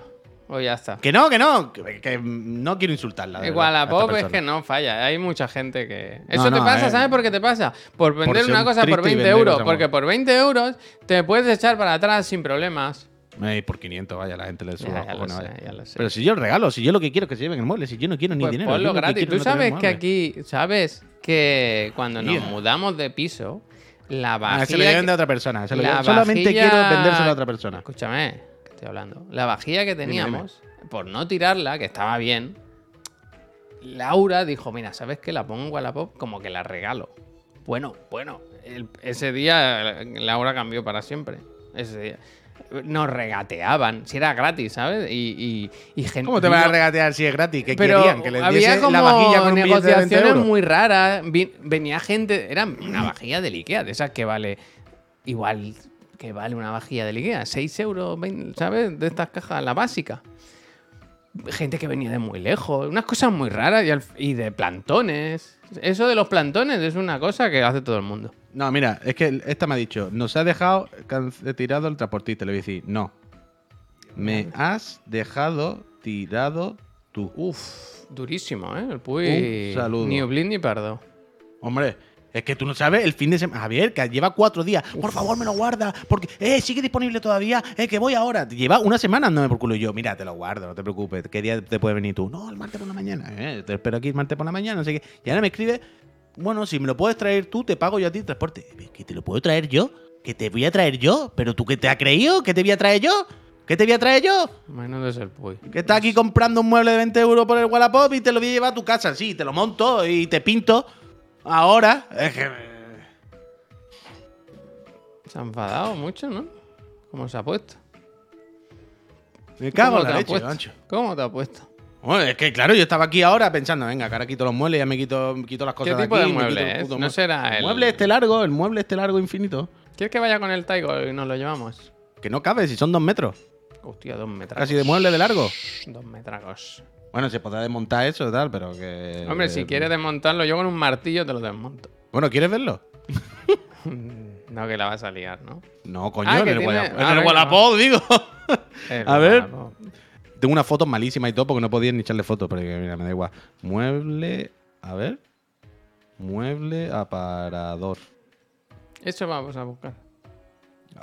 O ya está. Que no, que no, que, que no quiero insultarla. Igual a Pop es que no falla. Hay mucha gente que. Eso No, te pasa, eh, ¿sabes por qué te pasa? Por vender una un cosa por triste y 20 vender euros. Porque por 20 euros te puedes echar para atrás sin problemas. Ey, por 500, vaya, la gente le suba Ya, los ya lo cojones, sé, vaya. ya lo sé. Pero si yo el regalo, si yo lo que quiero es que se lleven el mueble, si yo no quiero ni Pues dinero. ponlo gratis. Tú no sabes que aquí, sabes que cuando nos mudamos de piso, la Ah, vajilla. se lo lleven de otra persona. se lo la lleven- Solamente quiero vendérselo a otra persona. Escúchame, estoy hablando. La vajilla que dime. teníamos, por no tirarla, que estaba bien, Laura dijo: Mira, ¿sabes qué? La pongo a la pop como que la regalo. Bueno, bueno, el- ese día Laura cambió para siempre. Ese día. Nos regateaban, si era gratis, ¿sabes? Y, y, y gente. ¿Cómo te van a regatear si es gratis? ¿Qué pero querían? ¿Que les había diese como la vajilla con un billete de 20 negociaciones euros? muy raras. Venía gente, era una vajilla del Ikea, de esas que vale igual que vale una vajilla del Ikea, 6 euros, 20, ¿sabes? De estas cajas, la básica. Gente que venía de muy lejos, unas cosas muy raras y, al- y de plantones. Eso de los plantones es una cosa que hace todo el mundo. No, mira, es que esta me ha dicho, nos ha dejado tirado el transportista. Le voy a decir, no. Me has dejado tirado tú. Uf, durísimo, ¿eh? El Puy. Un saludo. Ni Oblin ni Pardo. Hombre, es que tú no sabes el fin de semana. Javier, que lleva cuatro días. Por favor, me lo guarda. Porque, eh, sigue disponible todavía. Eh, que voy ahora. Lleva una semana andándome por culo. Y yo, mira, te lo guardo, no te preocupes. ¿Qué día te puede venir tú? No, el martes por la mañana. Eh, te espero aquí el martes por la mañana. Sé qué. Y ahora me escribe, bueno, si me lo puedes traer tú, te pago yo a ti el transporte. ¿Que te lo puedo traer yo? ¿Que te voy a traer yo? ¿Pero tú qué te has creído? ¿Que te voy a traer yo? ¿Qué te voy a traer yo? Menudo es el Puy. Que estás aquí comprando un mueble de 20 euros por el Wallapop y te lo voy a llevar a tu casa. Sí, te lo monto y te pinto. Ahora. Es que. Se ha enfadado mucho, ¿no? ¿Cómo se ha puesto? Me cago ¿Cómo en la leche? Ancho. ¿Cómo te ha puesto? Bueno, es que claro, yo estaba aquí ahora pensando, venga, que ahora quito los muebles, ya me quito, quito las cosas ¿Qué tipo de aquí, me mueble es? No será el- mueble este largo, el mueble este largo infinito. ¿Quieres que vaya con el Taigo y nos lo llevamos? Que no cabe, si son dos metros. Hostia, dos metros. Casi de mueble de largo. Dos metracos. Bueno, se podrá desmontar eso y tal, pero que. Hombre, si que- quieres desmontarlo, yo con un martillo te lo desmonto. Bueno, ¿quieres verlo? No, que la vas a liar, ¿no? No, coño, Ah, en el, tiene- Wallapop, ah, en el Wallapop, digo. Eh, A ver. Tengo unas fotos malísimas y todo porque no podía ni echarle fotos, pero que, mira, me da igual. Mueble. A ver. Mueble aparador. Eso vamos a buscar.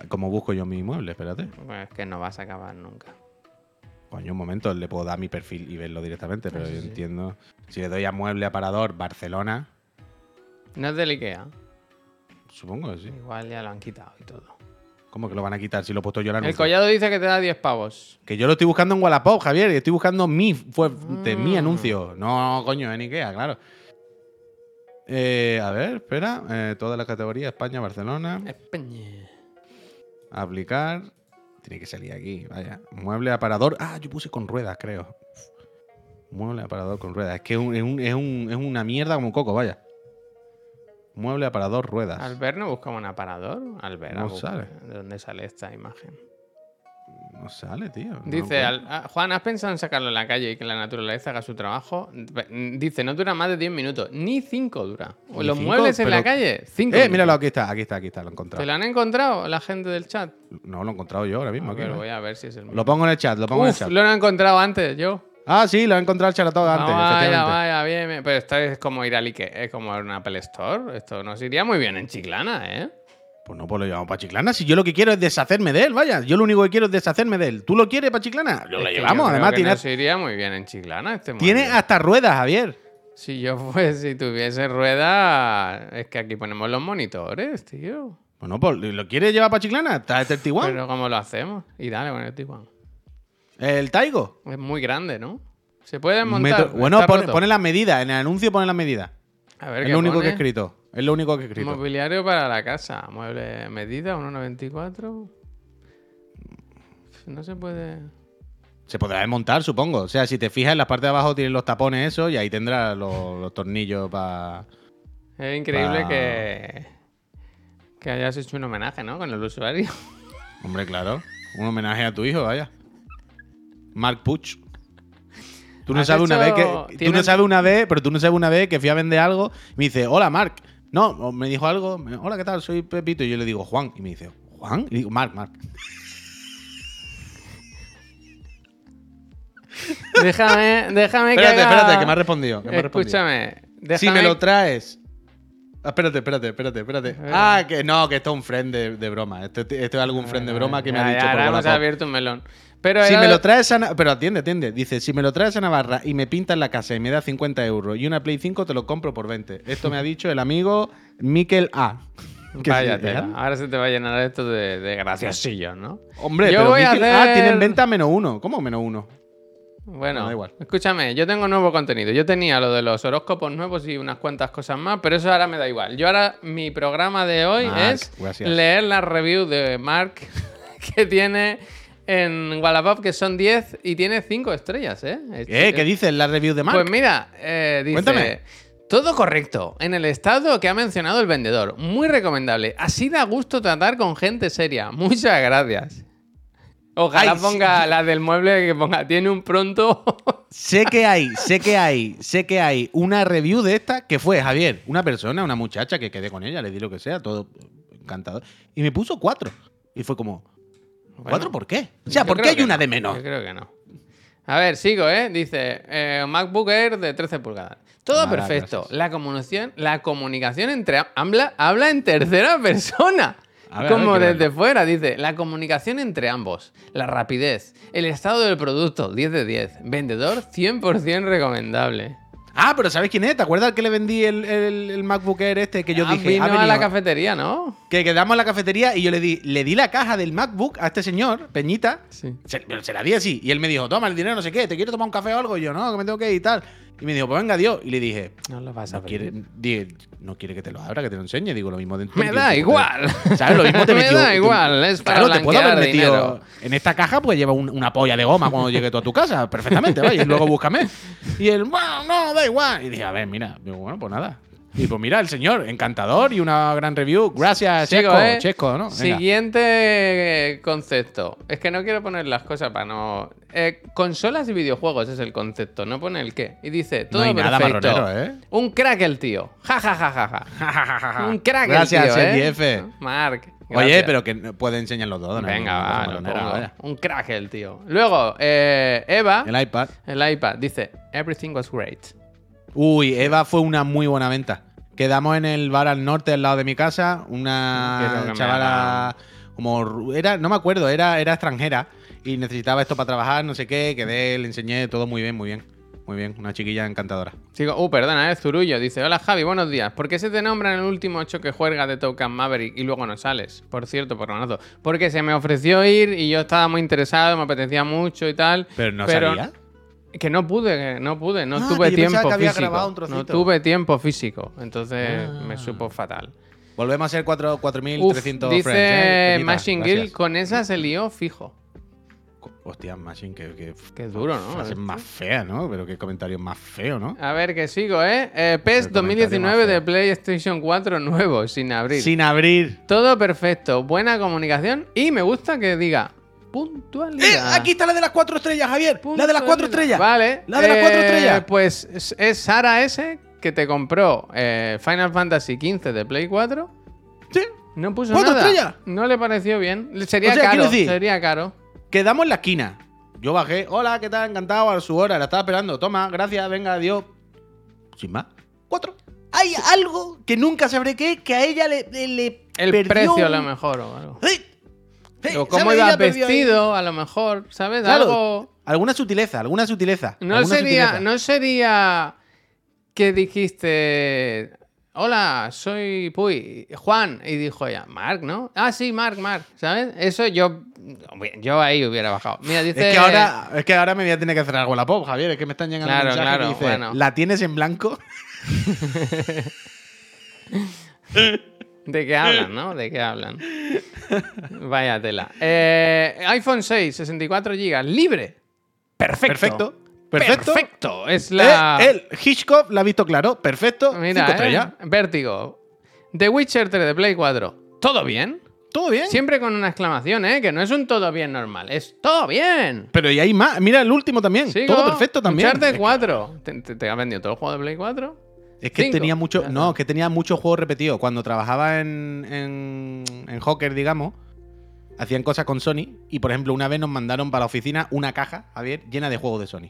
¿Cómo busco yo mi mueble? Espérate. Pues es que no vas a acabar nunca. Coño, un momento, le puedo dar mi perfil y verlo directamente, pero Ah, sí, yo sí. entiendo. Si le doy a mueble aparador Barcelona, No es del Ikea. supongo que sí. Igual ya lo han quitado y todo. ¿Cómo que lo van a quitar si lo he puesto yo el El collado dice que te da 10 pavos. Que yo lo estoy buscando en Wallapop, Javier, y estoy buscando mi fuente, mi Mm. anuncio. No, coño, en Ikea, claro. Eh, a ver, espera. eh, toda la categoría, España, Barcelona. España. Aplicar. Tiene que salir aquí, vaya. Mueble aparador. Ah, yo puse con ruedas, creo. Mueble aparador con ruedas. Es que es, un- es un- es un- es una mierda como coco, vaya. Mueble aparador ruedas. Albert no busca un aparador. Albert, No. ¿De dónde sale esta imagen? No sale, tío. no Dice, al- ah, Juan, ¿has pensado en sacarlo en la calle y que la naturaleza haga su trabajo? Dice, no dura más de 10 minutos. Ni 5 dura. Ni Los cinco, muebles en la pero- calle, 5 Eh, míralo, aquí está, aquí está, aquí está, lo he ¿Te encontrado. lo han encontrado la gente del chat? No, lo he encontrado yo ahora mismo. A ver, ¿no? voy a ver si es el mismo. Lo pongo en el chat, lo pongo en el chat. lo he encontrado antes, yo. Ah, sí, lo he encontrado el Charatog antes, Ah, vaya, vaya, bien, bien. Pero esto es como ir al Ike, es como una Apple Store. Esto nos iría muy bien en Chiclana, ¿eh? Pues no, pues lo llevamos para Chiclana. Si yo lo que quiero es deshacerme de él, vaya. Yo lo único que quiero es deshacerme de él. ¿Tú lo quieres para Chiclana? Lo yo llevamos, creo además que tiene, iría muy bien en Chiclana este tiene hasta ruedas, Javier. Si yo pues, si tuviese rueda, es que aquí ponemos los monitores, tío. Bueno, pues lo quieres llevar para Chiclana. Tráete el Tiguan. Pero ¿cómo lo hacemos? Y dale con el Tiguan. El Taigo. Es muy grande, ¿no? Se puede montar. metro- Bueno, pone, pone las medidas. En el anuncio pone las medidas. A ver Es qué lo único que he escrito. Es lo único que he escrito. Mobiliario para la casa. Mueble medida 1,94. No se puede. Se podrá desmontar, supongo. O sea, si te fijas en la parte de abajo tienen los tapones eso y ahí tendrás los, los tornillos para... Es increíble Pa- que. Que hayas hecho un homenaje, ¿no? Con el usuario. Hombre, claro. Un homenaje a tu hijo, vaya. Mark Puch. Tú no sabes una vez que. Tú no sabes una vez, pero tú no sabes una vez que fui a vender algo y me dice, hola Mark. No, me dijo algo, me- hola, ¿qué tal? Soy Pepito. Y yo le digo, Juan. Y me dice, ¿Juan? Y digo, Mark, Mark. déjame, déjame que. Espérate, haga- espérate, que me ha respondido. que me ha respondido. Escúchame. Déjame... Si me lo traes. Ah, espérate, espérate, espérate, espérate. Ah, que no, que esto es un friend de, de broma. Esto, esto es algún friend de broma que me ha dicho ya, por ahora hemos abierto un melón. Pero Si era me lo traes a... Pero atiende, atiende. Dice, si me lo traes a Navarra y me pintas la casa y me da 50 euros y una Play 5, te lo compro por 20. Esto me ha dicho el amigo Miquel A. Vaya sí, tela. Ahora se te va a llenar esto de, de graciosillos, ¿no? Hombre, Yo pero voy a Miquel A hacer- tiene en venta menos uno. ¿Cómo menos uno? Bueno, da igual. escúchame, yo tengo nuevo contenido. Yo tenía lo de los horóscopos nuevos y unas cuantas cosas más, pero eso ahora me da igual. Yo ahora, mi programa de hoy es gracias. leer la review de Mark que tiene en Wallapop, que son 10 y tiene 5 estrellas, ¿eh? ¿Eh? ¿Qué dices? La review de Mark. Pues mira, eh, dice... Cuéntame. Todo correcto, en el estado que ha mencionado el vendedor. Muy recomendable. Así da gusto tratar con gente seria. Muchas gracias. Ojalá Ay, sí, ponga la del mueble que ponga, tiene un pronto. Sé que hay, sé que hay, sé que hay una review de esta que fue Javier, una persona, una muchacha que quedé con ella, le di lo que sea, todo encantador. Y me puso cuatro. Y fue como, ¿cuatro por qué? O sea, ¿por qué hay una no, de menos? Yo creo que no. A ver, sigo, ¿eh? Dice, eh, MacBook Air de 13 pulgadas. Todo perfecto. gracias. La comunicación, la comunicación entre... Habla, habla en tercera persona. Ver, ver, Como desde fuera, dice, la comunicación entre ambos, la rapidez, el estado del producto, 10 de 10, vendedor 100% recomendable. Ah, pero ¿sabes quién es? ¿Te acuerdas que le vendí el, el- el MacBook Air este que yo Ah, dije? vino a la cafetería, ¿no? que quedamos en la cafetería y yo le di, le di la caja del MacBook a este señor, Peñita. Sí. Se, pero se la di así. Y él me dijo, toma el dinero, no sé qué, ¿te quiero tomar un café o algo? Y yo, no, que me tengo que ir y tal. Y me dijo, pues venga, Dios. Y le dije, No lo vas a no quiere, no quiere que te lo abra, que te lo enseñe. Digo, lo mismo dentro. Me da igual. ¿Sabes? Lo mismo te Me metió. da te- igual, es para claro, te puedo haber metido. dinero. En esta caja, pues lleva un- una polla de goma cuando llegue tú a tu casa. Perfectamente, vaya. Y luego búscame. Y él, bueno, no, da igual. Y dije, a ver, mira. Digo, bueno, pues nada. Y pues mira, el señor, encantador y una gran review. Gracias, Sigo, Chesco. ¿eh? ¿no? Venga. Siguiente eh, concepto. Es que no quiero poner las cosas para no. Eh, consolas y videojuegos es el concepto, no pone el qué. Y dice, todo hay nada perfecto. marronero, ¿eh? Un crack el tío. Ja, ja, ja, ja, ja. Un crack Gracias, el tío, ¿eh? F. Mark. Oye, gracias. pero que no- puede enseñarlo todo, ¿no? Venga, No, va, lo marronera, pongo. vaya. Un crack el tío. Luego, eh, Eva, el... El iPad. iPad, dice, everything was great. Uy, Eva fue una muy buena venta. Quedamos en el bar al norte, al lado de mi casa. Una que chavala como era, no me acuerdo, era, era extranjera y necesitaba esto para trabajar, no sé qué. Quedé, le enseñé todo muy bien, muy bien. Muy bien, una chiquilla encantadora. Sigo, uh, perdona, es Zurullo. Dice, hola Javi, buenos días. ¿Por qué se te nombra en el último choque juerga de Token Maverick y luego no sales? Por cierto, por manazo. Porque se me ofreció ir y yo estaba muy interesado, me apetecía mucho y tal. Pero no pero salía. Que no pude, que no pude, no Ah, tuve tiempo que había físico. grabado un no tuve tiempo físico, entonces Ah. me supo fatal. Volvemos a ser cuatro- Uf, 4.300 dice friends. ¿eh? Machine Guild, con esa se lió fijo. Hostia, Machine, que, que Qué duro, ¿no? frase más fea, ¿no? Pero qué comentario más feo, ¿no? A ver, que sigo, ¿eh? eh PES El comentario 2019 más de. PlayStation 4 nuevo, sin abrir. Sin abrir. Todo perfecto, buena comunicación y me gusta que diga ¡Eh! puntualidad. Aquí está la de las cuatro estrellas, Javier. La de las cuatro estrellas. Vale. La de las cuatro eh, estrellas. Pues es, es Sara S que te compró eh, Final Fantasy XV de Play 4. Sí. No puso ¿Cuatro nada. estrellas? No le pareció bien. Sería O sea, caro. decir- Sería caro. Quedamos en la esquina. Yo bajé. Hola, ¿qué tal? Encantado a su hora. La estaba esperando. Toma, gracias, venga, adiós. Sin más. Cuatro. Hay algo que nunca sabré qué, que a ella le, le, le El perdió precio a lo mejor o algo. ¡Eh! ¡Eh! O cómo iba vestido, a lo mejor, ¿sabes? Claro, Algo. Alguna sutileza, alguna sutileza. No alguna sería, sutileza. no sería que dijiste, hola, soy Puy, Juan, y dijo ella, Mark, ¿no? Ah, sí, Mark, Mark, ¿sabes? Eso yo, yo ahí hubiera bajado. Mira, dice... Es que, ahora, es que ahora me voy a tener que hacer algo la pop, Javier. Es que me están llegando Claro, mensajes claro, que dice, bueno. ¿La tienes en blanco? ¿De qué hablan, no? ¿De qué hablan? Vaya tela. Eh, iPhone 6, 64 GB, libre. Perfecto. Perfecto. Perfecto. Perfecto. Es la... Eh, él, Hitchcock, la ha visto claro. Perfecto. Mira, Cinco eh. Vértigo. The Witcher 3 de Play 4. ¿Todo bien? Todo bien. Siempre con una exclamación, ¿eh? Que no es un todo bien normal, es todo bien. Pero y hay más. Mira el último también. Sigo. Todo perfecto también. Uncharted Es 4. ¿Te, te, te has vendido todo el juego de Play 4? Es que Cinco. tenía mucho. Ya No, que tenía muchos juegos repetidos. Cuando trabajaba en, en, en Hawker, digamos, hacían cosas con Sony. Y por ejemplo, una vez nos mandaron para la oficina una caja, Javier, llena de juegos de Sony.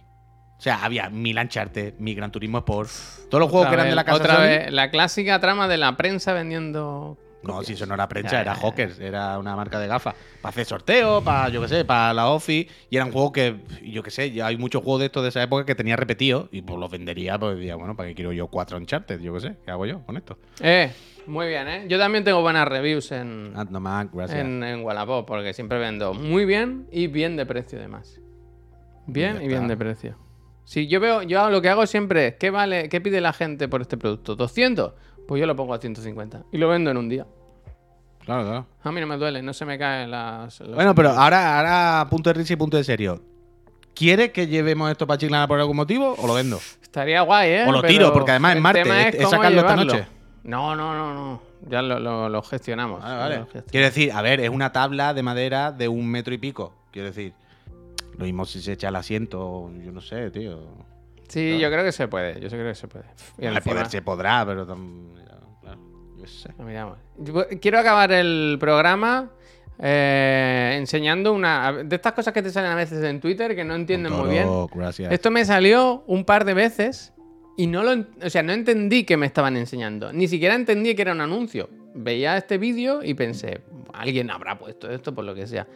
O sea, había mil Uncharted, mi Gran Turismo Sport, todos los juegos Otra que eran vez- de la casa Otra Sony. vez, la clásica trama de la prensa vendiendo. No, si eso no era prensa, Ya, era ya, ya. Hawker, era una marca de gafas. Para hacer sorteos, para, yo qué sé, para la Office. Y eran juegos que, yo qué sé, ya hay muchos juegos de estos de esa época que tenía repetidos. Y pues los vendería, pues diría, bueno, ¿para qué quiero yo cuatro Uncharted? Yo qué sé, ¿qué hago yo con esto? Eh, muy bien, ¿eh? Yo también tengo buenas reviews en, Ah, no en, en Wallapop, porque siempre vendo muy bien y bien de precio, además. Bien y bien de precio. Si yo veo, yo lo que hago siempre es, ¿qué vale, qué pide la gente por este producto? ¿200? Pues yo lo pongo a 150 y lo vendo en un día. Claro, claro. A mí no me duele, no se me caen las. Bueno, pero ahora, ahora punto de risa y punto de serio. ¿Quieres que llevemos esto para Chiclana por algún motivo o lo vendo? Estaría guay, ¿eh? O lo tiro, porque además es martes, es- es sacarlo esta noche. No, no, no, no. Ya lo, lo- lo gestionamos. Vale, vale. Lo gestionamos. Quiero decir, a ver, es una tabla de madera de un metro y pico. Quiero decir, lo mismo si se echa el asiento, yo no sé, tío. Sí, yo creo que se puede. Yo creo que se puede. Y Al encima- poder se podrá, pero claro, yo sé. Miramos. Yo Quiero acabar el programa eh, enseñando una. De estas cosas que te salen a veces en Twitter que no entienden muy bien. Gracias. Esto me salió un par de veces y no lo, o sea, no entendí que me estaban enseñando. Ni siquiera entendí que era un anuncio. Veía este vídeo y pensé, alguien habrá puesto esto por lo que sea.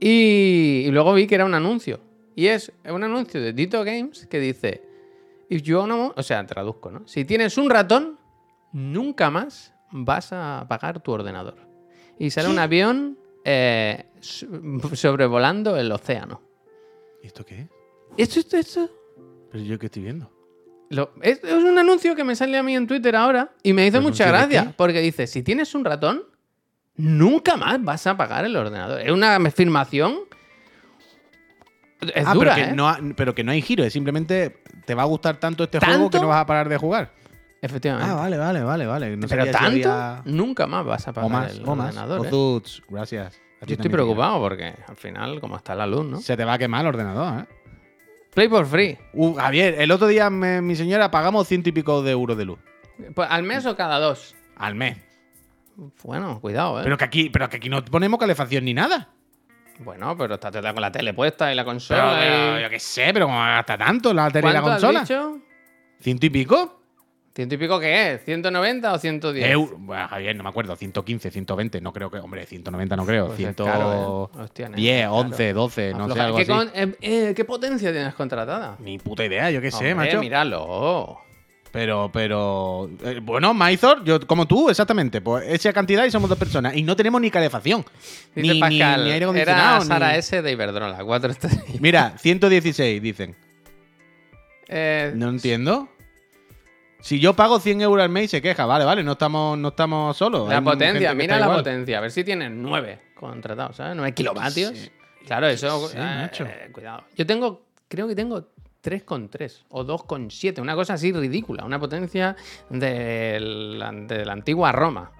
Y, y luego vi que era un anuncio. Y es un anuncio de Dito Games que dice, If you own a mo-", o sea, traduzco, ¿no? Si tienes un ratón, nunca más vas a apagar tu ordenador. Y sale un avión eh, so- sobrevolando el océano. ¿Esto qué es? Esto, esto, esto. Pero yo qué estoy viendo. Lo- es, es un anuncio que me sale a mí en Twitter ahora y me hizo ¿Pero mucha gracia porque dice, si tienes un ratón, nunca más vas a apagar el ordenador. Es una afirmación... Es ah, dura, pero, que ¿eh? no ha- pero que no hay giro, es simplemente te va a gustar tanto este ¿Tanto? juego que no vas a parar de jugar. Efectivamente. Ah, vale, vale, vale, vale. No Pero si tanto, había- nunca más vas a apagar O más, el o más. ordenador. O ¿eh? Gracias. Yo estoy preocupado porque al final, como está la luz, ¿no? Se te va a quemar el ordenador, ¿eh? Play por free. Uh, Javier, el otro día me- mi señora pagamos ciento y pico de euros de luz. Pues, ¿Al mes o cada dos? Al mes. Bueno, cuidado, ¿eh? Pero que aquí, pero que aquí no ponemos calefacción ni nada. Bueno, pero está todo con la tele puesta y la Pero, consola. pero y- yo qué sé, pero gasta tanto la tele y la ¿Cuánto has consola. dicho? ¿Ciento y pico? ¿Ciento y pico qué es? ¿190 o 110? Euro. Bueno, Javier, no me acuerdo. 115, 120. No creo que. Hombre, 190 no creo. Pues es 110, caro, ¿eh? Hostia, nena, 11, 12, no sé, Afloja. algo ¿Qué, así. con- eh, eh, ¿Qué potencia tienes contratada? Ni puta idea, yo qué sé, Hombre, macho. míralo. Pero, pero. eh, bueno, Maizor, yo como tú, exactamente. Pues esa cantidad y somos dos personas. Y no tenemos ni calefacción. Dice Ni, Pascal, ni aire era acondicionado. Sara ni- S de Iberdrola, 4 estrellas. Mira, 116, dicen. Eh, No entiendo. Si yo pago 100 euros al mes y se queja, vale, vale, no estamos, no estamos solos. La hay potencia, mira la igual. potencia. A ver si tienes 9 contratados, ¿sabes? 9 kilovatios. Claro, eso. sé, eh, cuidado. Yo tengo, creo que tengo 3,3 o 2,7, una cosa así ridícula. Una potencia de la, de la antigua Roma.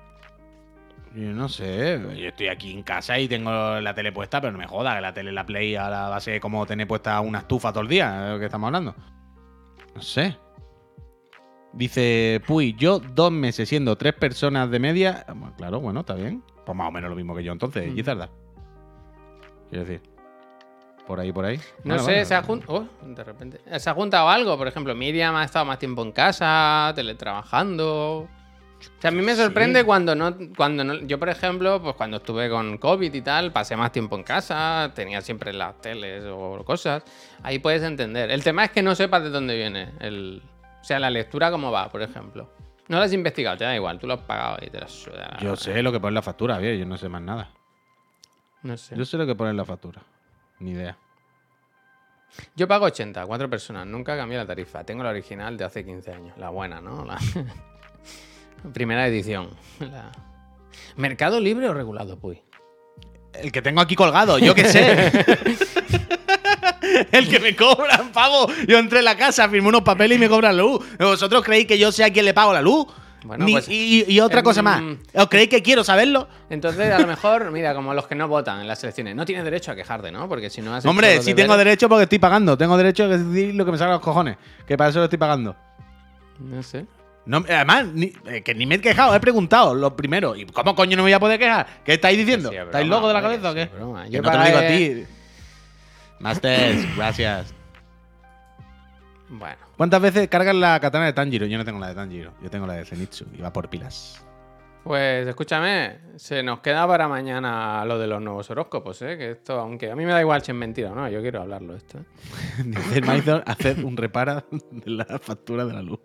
Yo no sé, yo estoy aquí en casa y tengo la tele puesta, pero no me joda que la tele, la Play, a ser como tener puesta una estufa todo el día, es lo que estamos hablando. No sé. Dice, Puy, yo dos meses siendo tres personas de media. Bueno, Claro, bueno, está bien. Pues más o menos lo mismo que yo entonces, Mm. Gizarda. Quiero decir. Por ahí, por ahí. No Vale, sé, vale. se ha juntado. de repente. Se ha juntado algo. Por ejemplo, Miriam ha estado más tiempo en casa, teletrabajando. O sea, a mí me sorprende Sí. cuando no, cuando no. Yo, por ejemplo, pues cuando estuve con COVID y tal, pasé más tiempo en casa, tenía siempre las teles o cosas. Ahí puedes entender. El tema es que no sepas de dónde viene. El, o sea, la lectura cómo va, por ejemplo. No lo has investigado, te da igual, tú lo has pagado y te la suda. Yo sé lo que pone la factura, bien, yo no sé más nada. No sé. Yo sé lo que pone en la factura. Ni idea. Yo pago 80, cuatro personas. Nunca cambié la tarifa. Tengo la original de hace 15 años. La buena, ¿no? La primera edición. La- ¿Mercado libre o regulado, Puy? El que tengo aquí colgado, yo qué sé. El que me cobran, pavo. Yo entré en la casa, firmé unos papeles y me cobran luz. ¿Vosotros creéis que yo sé a quién le pago la luz? Bueno, Ni- pues, y, y otra em, cosa más. ¿Os creéis que quiero saberlo? Entonces, a lo mejor, mira, como los que no votan en las elecciones, no tienes derecho a quejarte, ¿no? Porque si no has hecho Hombre, los sí tengo deberes- derecho porque estoy pagando. Tengo derecho a decir lo que me salga a los cojones. Que para eso lo estoy pagando. No sé. No, además, ni- eh, que ni me he quejado, he preguntado lo primero. ¿Y cómo coño no me voy a poder quejar? ¿Qué estáis diciendo? Sí, es ¿Estáis broma, locos de la hombre, cabeza o que qué? sí, es broma. Que Yo no te lo digo a pagué- ti. Masters, gracias. Bueno, ¿Cuántas veces cargas la katana de Tanjiro? Yo no tengo la de Tanjiro, yo tengo la de Zenitsu y va por pilas. pues escúchame, se nos queda para mañana lo de los nuevos horóscopos, ¿eh? Que esto, aunque a mí me da igual si es mentira o no, yo quiero hablarlo esto. ¿eh? Dice Maizor, hacer un repara de la factura de la luz.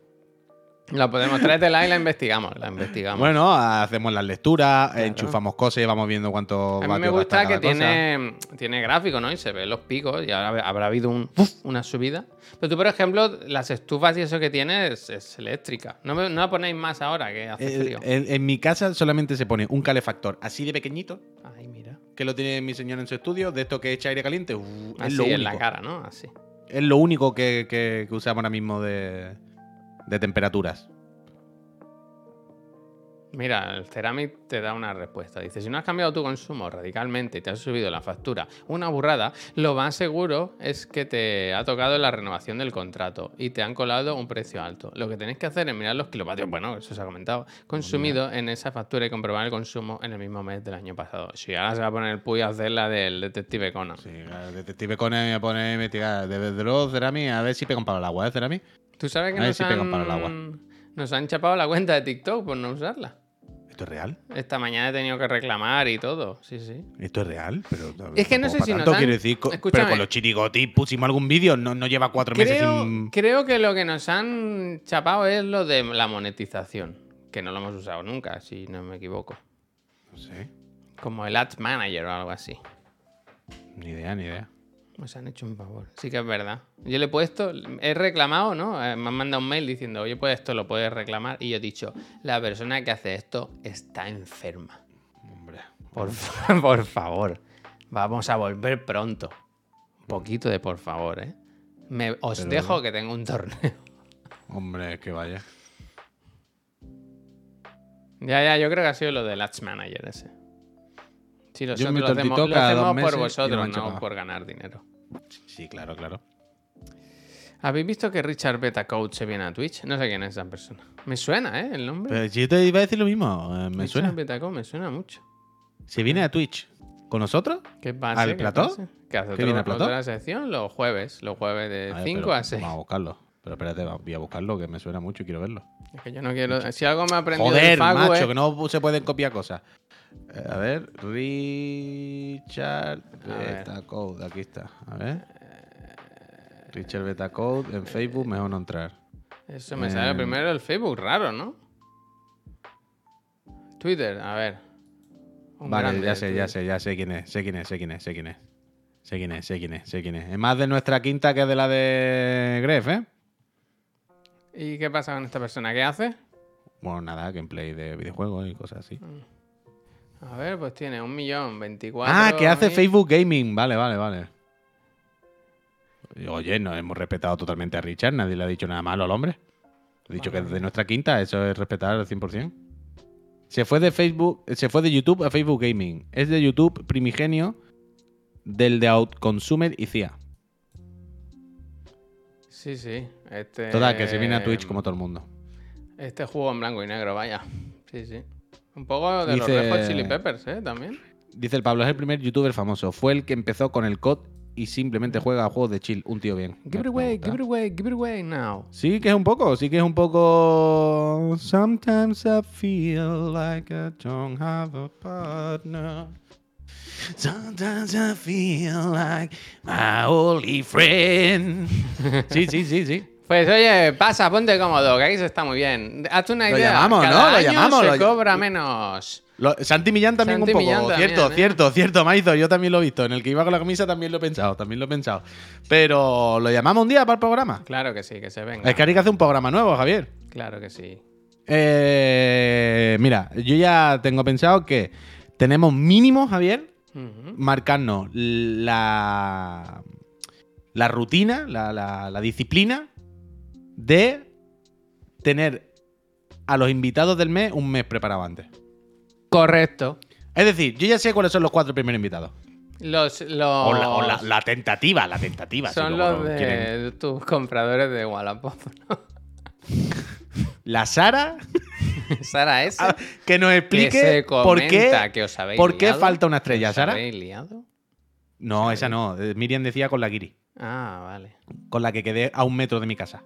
La podemos traértela y la investigamos, la investigamos. Bueno, hacemos las lecturas, enchufamos cosas y vamos viendo cuánto A mí me gusta que cosa. tiene, tiene gráfico, ¿no? Y se ven los picos y ahora habrá habido un, una subida. Pero tú, por ejemplo, las estufas y eso que tienes es, eléctrica. No, me- no la ponéis más ahora que hace frío. el- en mi casa solamente se pone un calefactor así de pequeñito, Ay, mira. que lo tiene mi señor en su estudio, de esto que echa aire caliente. uh, es Así lo en único. la cara, ¿no? Así. Es lo único que, que- que usamos ahora mismo de, de temperaturas. Mira, el Ceramic te da una respuesta. Dice, si no has cambiado tu consumo radicalmente y te has subido la factura una burrada, lo más seguro es que te ha tocado la renovación del contrato y te han colado un precio alto. Lo que tenéis que hacer es mirar los kilovatios, bueno, eso se ha comentado, consumido en esa factura y comprobar el consumo en el mismo mes del año pasado. Si ahora se va a poner el puy a hacer la del detective Conan. Sí, el detective Conan me pone a investigar. Desde luego, Cerami, a ver si pegan para el agua, ¿eh, Cerami? ¿Tú sabes que A ver nos si pegan han, para el agua. nos han chapado la cuenta de TikTok por no usarla? ¿Esto es real? Esta mañana he tenido que reclamar y todo. Sí, sí. ¿Esto es real? Pero, Es que no sé si nos tanto, han- quiero decir, co- Escúchame. pero con los chirigotis pusimos algún vídeo, no, no lleva cuatro meses Creo, sin... creo que lo que nos han chapado es lo de la monetización, que no lo hemos usado nunca, si no me equivoco. No sé, Como el Ads Manager o algo así. ni idea, ni idea. Nos han hecho un favor. Sí que es verdad. Yo le he puesto, he reclamado, ¿no? Eh, Me han mandado un mail diciendo, oye, pues esto lo puedes reclamar. Y yo he dicho, la persona que hace esto está enferma. Hombre, Por, por favor. Vamos a volver pronto. Un poquito de por favor, ¿eh? Me, os Pero- dejo que tengo un torneo. hombre, que vaya. Ya, ya, yo creo que ha sido lo del Ads Manager ese. Sí, nosotros lo hacemos, lo por vosotros, no por ganar dinero. Sí, claro, claro. ¿Habéis visto que Richard Beta Code se viene a Twitch? No sé quién es esa persona. Me suena, ¿eh? El nombre. Pero yo te iba a decir lo mismo, eh, me Richard suena. Beta Code me suena mucho. ¿Se viene a Twitch con nosotros? ¿Qué pasa? ¿Al ¿Qué plató? ¿Qué hace ¿Qué viene al plató? otra sección? Los jueves. Los jueves de A ver, 5 pero a 6. Vamos a buscarlo. Pero espérate, voy a buscarlo, que me suena mucho y quiero verlo. Es que yo no quiero... Si algo me ha aprendido Joder, del Facu macho, que no se pueden copiar cosas. Eh, a ver, Richard A ver. Beta Code, aquí está. A ver. Richard Beta Code en Facebook, mejor no entrar. Eso me sale Em. primero el Facebook, raro, ¿no? Twitter, a ver. Un Vale, grande ya sé, ya sé, ya sé quién es, sé quién es, sé quién es, sé quién es. Sé quién es, sé quién es, sé quién es. Es más de nuestra quinta que de la de Gref, ¿eh? ¿Y qué pasa con esta persona? ¿Qué hace? Bueno, nada, gameplay de videojuegos y cosas así. A ver, pues tiene un millón veinticuatro. Ah, que hace mil. Facebook Gaming. Vale, vale, vale. Oye, no hemos respetado totalmente a Richard. Nadie le ha dicho nada malo al hombre. He dicho que es de nuestra quinta. Eso es respetar al 100%. Se fue de Facebook, se fue de YouTube a Facebook Gaming. Es de YouTube primigenio del de Outconsumer y CIA. Sí, sí. Este, Total, que se viene a Twitch como todo el mundo. Este juego en blanco y negro, vaya. Sí, sí. Un poco de Dice- los Red Chili Peppers, ¿eh? También. Dice el Pablo, es el primer youtuber famoso. Fue el que empezó con el COD y simplemente juega a juegos de chill. Un tío bien. Give it away, give it away, give it away now. Sí que es un poco, sí que es un poco. Sometimes I feel like I don't have a partner. Sometimes I feel like my only friend. Sí, sí, sí, sí. Pues oye, pasa, ponte cómodo, que aquí se está muy bien. Hazte una Lo idea. llamamos, cada ¿no? Lo año llamamos, se lo cobra menos. Lo- Santi Millán también Santi un poco. Millán también, cierto, ¿eh? cierto, cierto, Maizo. Yo también lo he visto. En el que iba con la camisa también lo he pensado, también lo he pensado. Pero lo llamamos un día para el programa. Claro que sí, que se venga. Es que hay que hacer un programa nuevo, Javier. Claro que sí. Eh, mira, yo ya tengo pensado que tenemos mínimo, Javier, marcarnos la, la rutina, la, la- la disciplina de tener a los invitados del mes un mes preparado antes. Correcto. Es decir, yo ya sé cuáles son los cuatro primeros invitados. Los, los O, la, o la- la tentativa, la tentativa. son los de quieren. tus compradores de Wallapop, ¿no? La Sara, Sara S. ah, que nos que explique se por qué, comenta que os habéis por qué liado. falta una estrella, ¿Os Sara. habéis liado? No, esa no. eh, Miriam decía con la Giri, Ah, vale. con la que quedé a un metro de mi casa.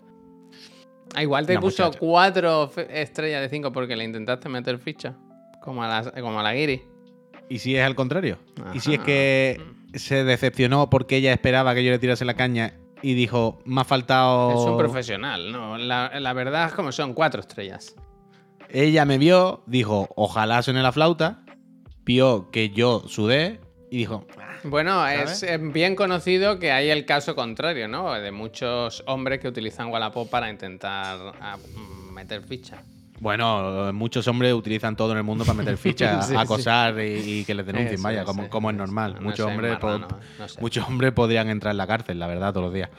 Ah, igual te puso muchacha. cuatro estrellas de cinco porque le intentaste meter ficha. Como a la, como a la Giri. ¿Y si es al contrario? ¿Y si es que se decepcionó porque ella esperaba que yo le tirase la caña y dijo, me ha faltado... Es un profesional, ¿no? La, la verdad es como son cuatro estrellas. Ella me vio, dijo, ojalá suene la flauta, vio que yo sudé y dijo, Bueno, ¿Sabes? es bien conocido que hay el caso contrario, ¿no? De muchos hombres que utilizan Wallapop para intentar ah, meter ficha. bueno, muchos hombres utilizan todo en el mundo para meter fichas, Sí, sí. acosar y, y que les denuncien, vaya, como, como es normal. No muchos, hombres, po- marrano, no sé. muchos hombres podrían entrar en la cárcel, la verdad, todos los días.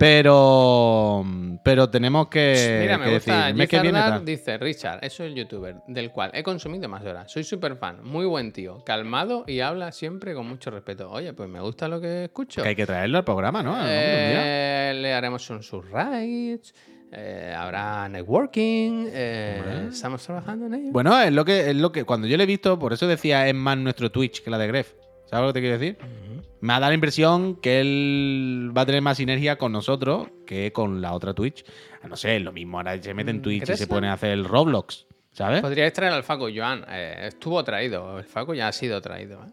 Pero, pero tenemos que, Mira, me que gusta. decir, que viene tal. dice, Richard, es el youtuber del cual he consumido más horas. Soy súper fan, muy buen tío, calmado y habla siempre con mucho respeto. Oye, pues me gusta lo que escucho. Que hay que traerlo al programa, ¿no? Eh, le haremos un surrides, eh, habrá networking, eh, estamos trabajando en ello. Bueno, es lo que es lo que cuando yo le he visto, por eso decía es más nuestro Twitch que la de Gref. ¿Sabes lo que te quiero decir? Me ha dado la impresión que él va a tener más sinergia con nosotros que con la otra Twitch. No sé, lo mismo. Ahora se mete en Mm, Twitch y ¿crees se pone a hacer el Roblox. ¿Sabes? Podríais traer al Facu Joan. eh, estuvo traído, el Facu ya ha sido traído. ¿eh?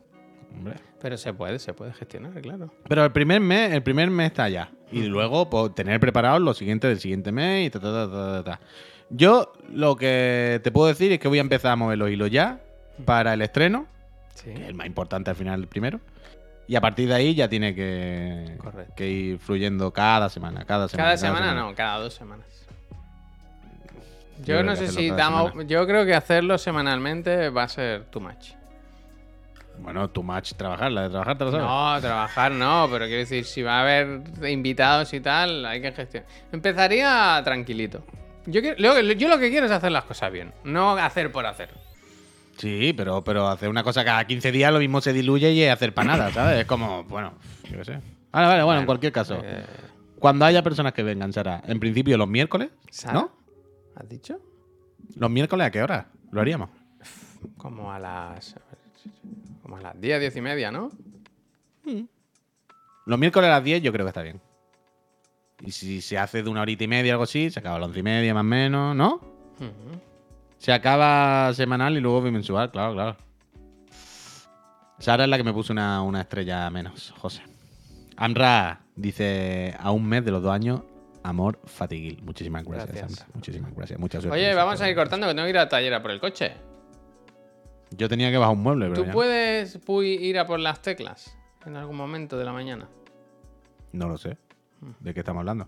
Hombre. Pero se puede, se puede gestionar, claro. Pero el primer mes, el primer mes está ya. Y luego pues, tener preparados los siguientes del siguiente mes y ta, ta, ta, ta, ta, ta. Yo lo que te puedo decir es que voy a empezar a mover los hilos ya para el estreno, Sí. que es el más importante al final, el primero. Y a partir de ahí ya tiene que, ir fluyendo cada semana, cada semana. Cada semana no, cada dos semanas. Yo no sé si cada damos. semana. Yo creo que hacerlo semanalmente va a ser too much. Bueno, tu match trabajar, la de trabajar te lo sabes. No, trabajar no, pero quiero decir, si va a haber invitados y tal, hay que gestionar. Empezaría tranquilito. Yo, quiero- yo lo que quiero es hacer las cosas bien, no hacer por hacer. Sí, pero, pero hacer una cosa cada 15 días lo mismo se diluye y es hacer para nada, ¿sabes? Es como, bueno, yo qué sé. Vale, vale, bueno, en cualquier caso. Eh, Cuando haya personas que vengan, Sara, en principio los miércoles, ¿Sara? ¿no? ¿Has dicho? ¿Los miércoles a qué hora? Lo haríamos. Como a las. Como a las 10, 10 y media, ¿no? Los miércoles a las 10 yo creo que está bien. Y si se hace de una horita y media, algo así, se acaba a las 11 y media más o menos, ¿no? Se acaba semanal y luego bimensual, claro, claro. Sara es la que me puso una, una estrella menos, José. Amra dice a un mes de los dos años, amor fatiguil. Muchísimas gracias, Gracias. Amra. Muchísimas gracias. Mucha suerte. Oye, vamos a ir cortando que tengo que ir a taller a por el coche. Yo tenía que bajar un mueble, pero ¿Tú ya puedes ir a por las teclas en algún momento de la mañana? no lo sé. ¿De qué estamos hablando?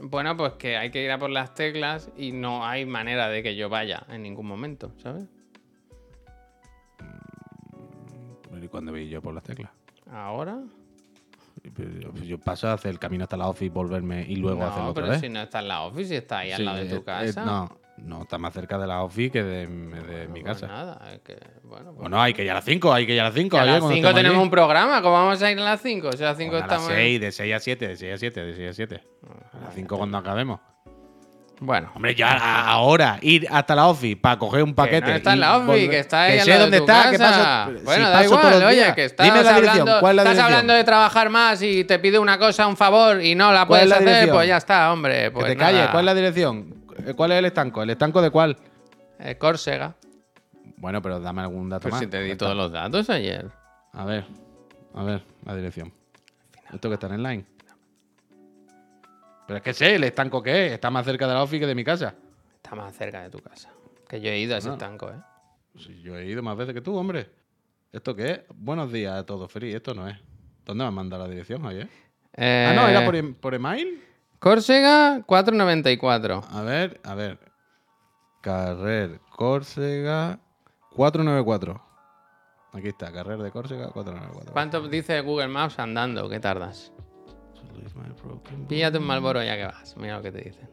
Bueno, pues que hay que ir a por las teclas y no hay manera de que yo vaya en ningún momento, ¿sabes? ¿Y cuándo voy yo por las teclas? Ahora. Yo, yo paso a hacer el camino hasta la office, volverme y luego hacerlo no, otra pero vez. si no está en la office y está ahí al Sí, lado de eh, tu eh, casa. no, no, está más cerca de la office que de, de mi Pues casa. nada, es que, bueno, pues- Bueno, hay que ir a las 5, hay que ir a las 5. Que a las 5 tenemos un programa, ¿cómo vamos a ir a las 5? Si a las 5 a las estamos. en- 6, de 6 a 7, de 6 a 7, de 6 a 7. A las 5 cuando acabemos. Bueno, Hombre, ya a- ahora ir hasta la office para coger un que paquete. no está en la office, que está ahí Que sé dónde está, que paso. Bueno, si da igual, oye, días. que estás Dime la dirección, hablando, ¿cuál es la estás dirección? hablando de trabajar más y te pide una cosa, un favor y no la ¿Cuál es puedes la hacer, dirección? pues ya está, hombre. Que Pues te calles. ¿cuál es la dirección? ¿Cuál es el estanco? ¿El estanco de cuál? Eh, Córcega. Bueno, pero dame algún dato Pues más. si te di está. todos los datos ayer. A ver, a ver, la dirección. Esto que está en line. Pero es que sé, el estanco que es, está más cerca de la office que de mi casa. Está más cerca de tu casa. Que yo he ido a ese estanco, ¿eh? Yo he ido más veces que tú, hombre. ¿Esto qué es? Buenos días a todos, Feliz. Esto no es. ¿Dónde me has mandado la dirección, Javier? Ah, no, era Eh, por, em- por email. Córcega 494. A ver, a ver. Carrer Córcega 494. Aquí está, Carrer de Córcega 494. ¿Cuánto dice Google Maps andando? ¿Qué tardas? Píllate un Malboro ya que vas. Mira lo que te dicen.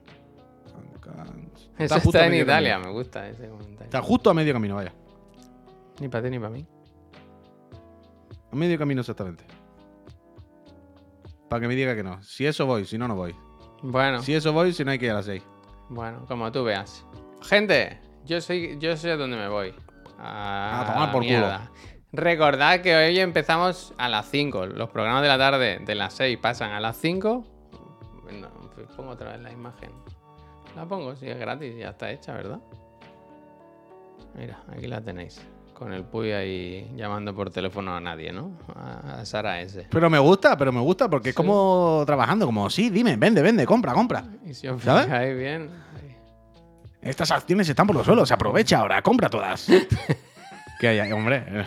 Eso justo está, a en Italia, camino. me gusta ese comentario. Está justo a medio camino, vaya. Ni para ti ni para mí. A medio camino exactamente. Para que me diga que no. Si eso voy, si no, no voy. Bueno, Si eso voy, si no hay que ir a las 6. bueno, como tú veas. Gente, yo soy, yo sé a dónde me voy. A, A tomar por mierda. Recordad que hoy empezamos a las 5. Los programas de la tarde de las 6 pasan a las 5. No, pues pongo otra vez la imagen. La pongo, si es gratis, ya está hecha, ¿verdad? Mira, aquí la tenéis. Con el Puy ahí llamando por teléfono a nadie, ¿no? A, a Sara S. Pero me gusta, pero me gusta porque es como trabajando, como sí, dime, vende, vende, compra, compra. Y si os ¿Sabes? fijáis bien. ahí. Estas acciones están por los suelos, aprovecha ahora, compra todas. hay, hombre.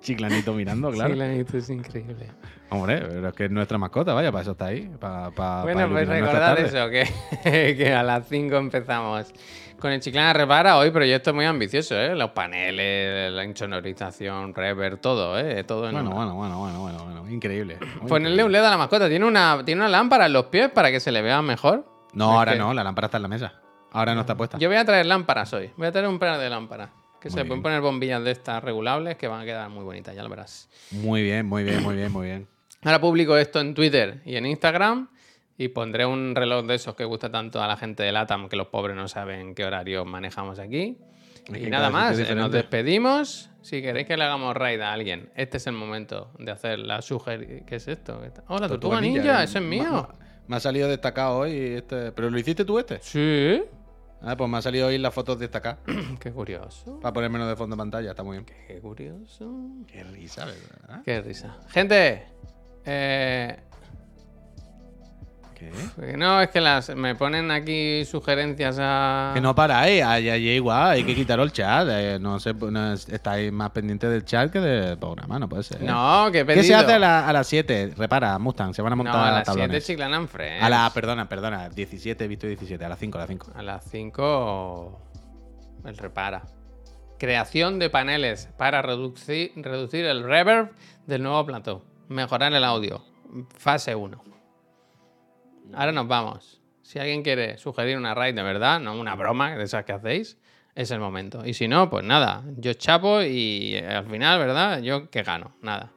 Chiclanito mirando, claro. Neta es increíble. Hombre, pero es que es nuestra mascota, vaya, para eso está ahí. Para, para, Bueno, para pues recordad eso, que, que a las 5 empezamos con el Chiclana Repara. Hoy proyecto muy ambicioso, ¿eh? Los paneles, la insonorización, reverb, todo, ¿eh? Todo en Bueno, una. bueno, bueno, bueno, bueno, bueno. Increíble. Ponerle un. LED a la mascota. ¿Tiene una, ¿Tiene una lámpara en los pies para que se le vea mejor? No, ahora que- no, la lámpara está en la mesa. Ahora no está puesta. Yo voy a traer lámparas hoy. Voy a traer un par de lámparas. Que Muy se pueden poner bombillas de estas regulables que van a quedar muy bonitas, ya lo verás. Muy bien, muy bien, muy bien, muy bien. Ahora publico esto en Twitter y en Instagram y pondré un reloj de esos que gusta tanto a la gente de LATAM que los pobres no saben qué horario manejamos aquí. Es Y nada más, eh, nos despedimos. Si queréis que le hagamos raid a alguien, este es el momento de hacer la suger... ¿Qué es esto? ¿Qué está- Hola, Tortuga Ninja, eh, ese es mío. Me ha salido destacado hoy este. ¿Pero lo hiciste tú este? Sí. Ah, pues me ha salido hoy las fotos destacadas. Qué curioso. para ponérmelo de fondo de pantalla, está muy bien. Qué curioso. Qué risa, ¿verdad? Qué risa. Gente, eh, ¿Qué? no, es que las, me ponen aquí sugerencias a... Que no paráis, ahí, ahí igual, hay que quitar el chat. eh, no sé, no es- estáis más pendientes del chat que del programa, no puede ser. No, que he ¿Qué pedido. se hace a, la- a las 7? Repara, Mustang, se van a montar No, a las 7 tablones. Chiclana Friends. A la, perdona, perdona, 17, he visto 17, a las 5, a las 5. A las 5 el repara. Creación de paneles para reducir, reducir el reverb del nuevo plató. Mejorar el audio. Fase 1. Ahora nos vamos. Si alguien quiere sugerir una raid de verdad, no una broma de esas que hacéis, es el momento. Y si no, pues nada. Yo chapo y eh, al final, ¿verdad? Yo que gano. Nada.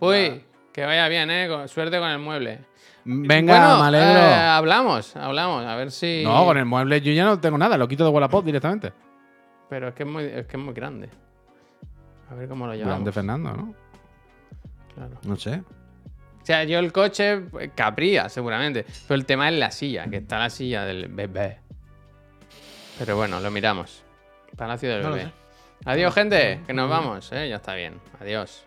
Uy, que vaya bien, ¿eh? Suerte con el mueble. Venga, Bueno, me alegro. eh, hablamos, hablamos. A ver si... No, con el mueble yo ya no tengo nada, lo quito de Wallapop directamente. Pero es que es muy, es que es muy grande. A ver cómo lo llevamos. Grande Fernando, ¿no? Claro. No sé. O sea, yo el coche pues, cabría, seguramente. Pero el tema es la silla, que está la silla del bebé. Pero bueno, lo miramos. Palacio del No bebé. Adiós, gente, que nos vamos, ¿eh? Ya está bien. Adiós.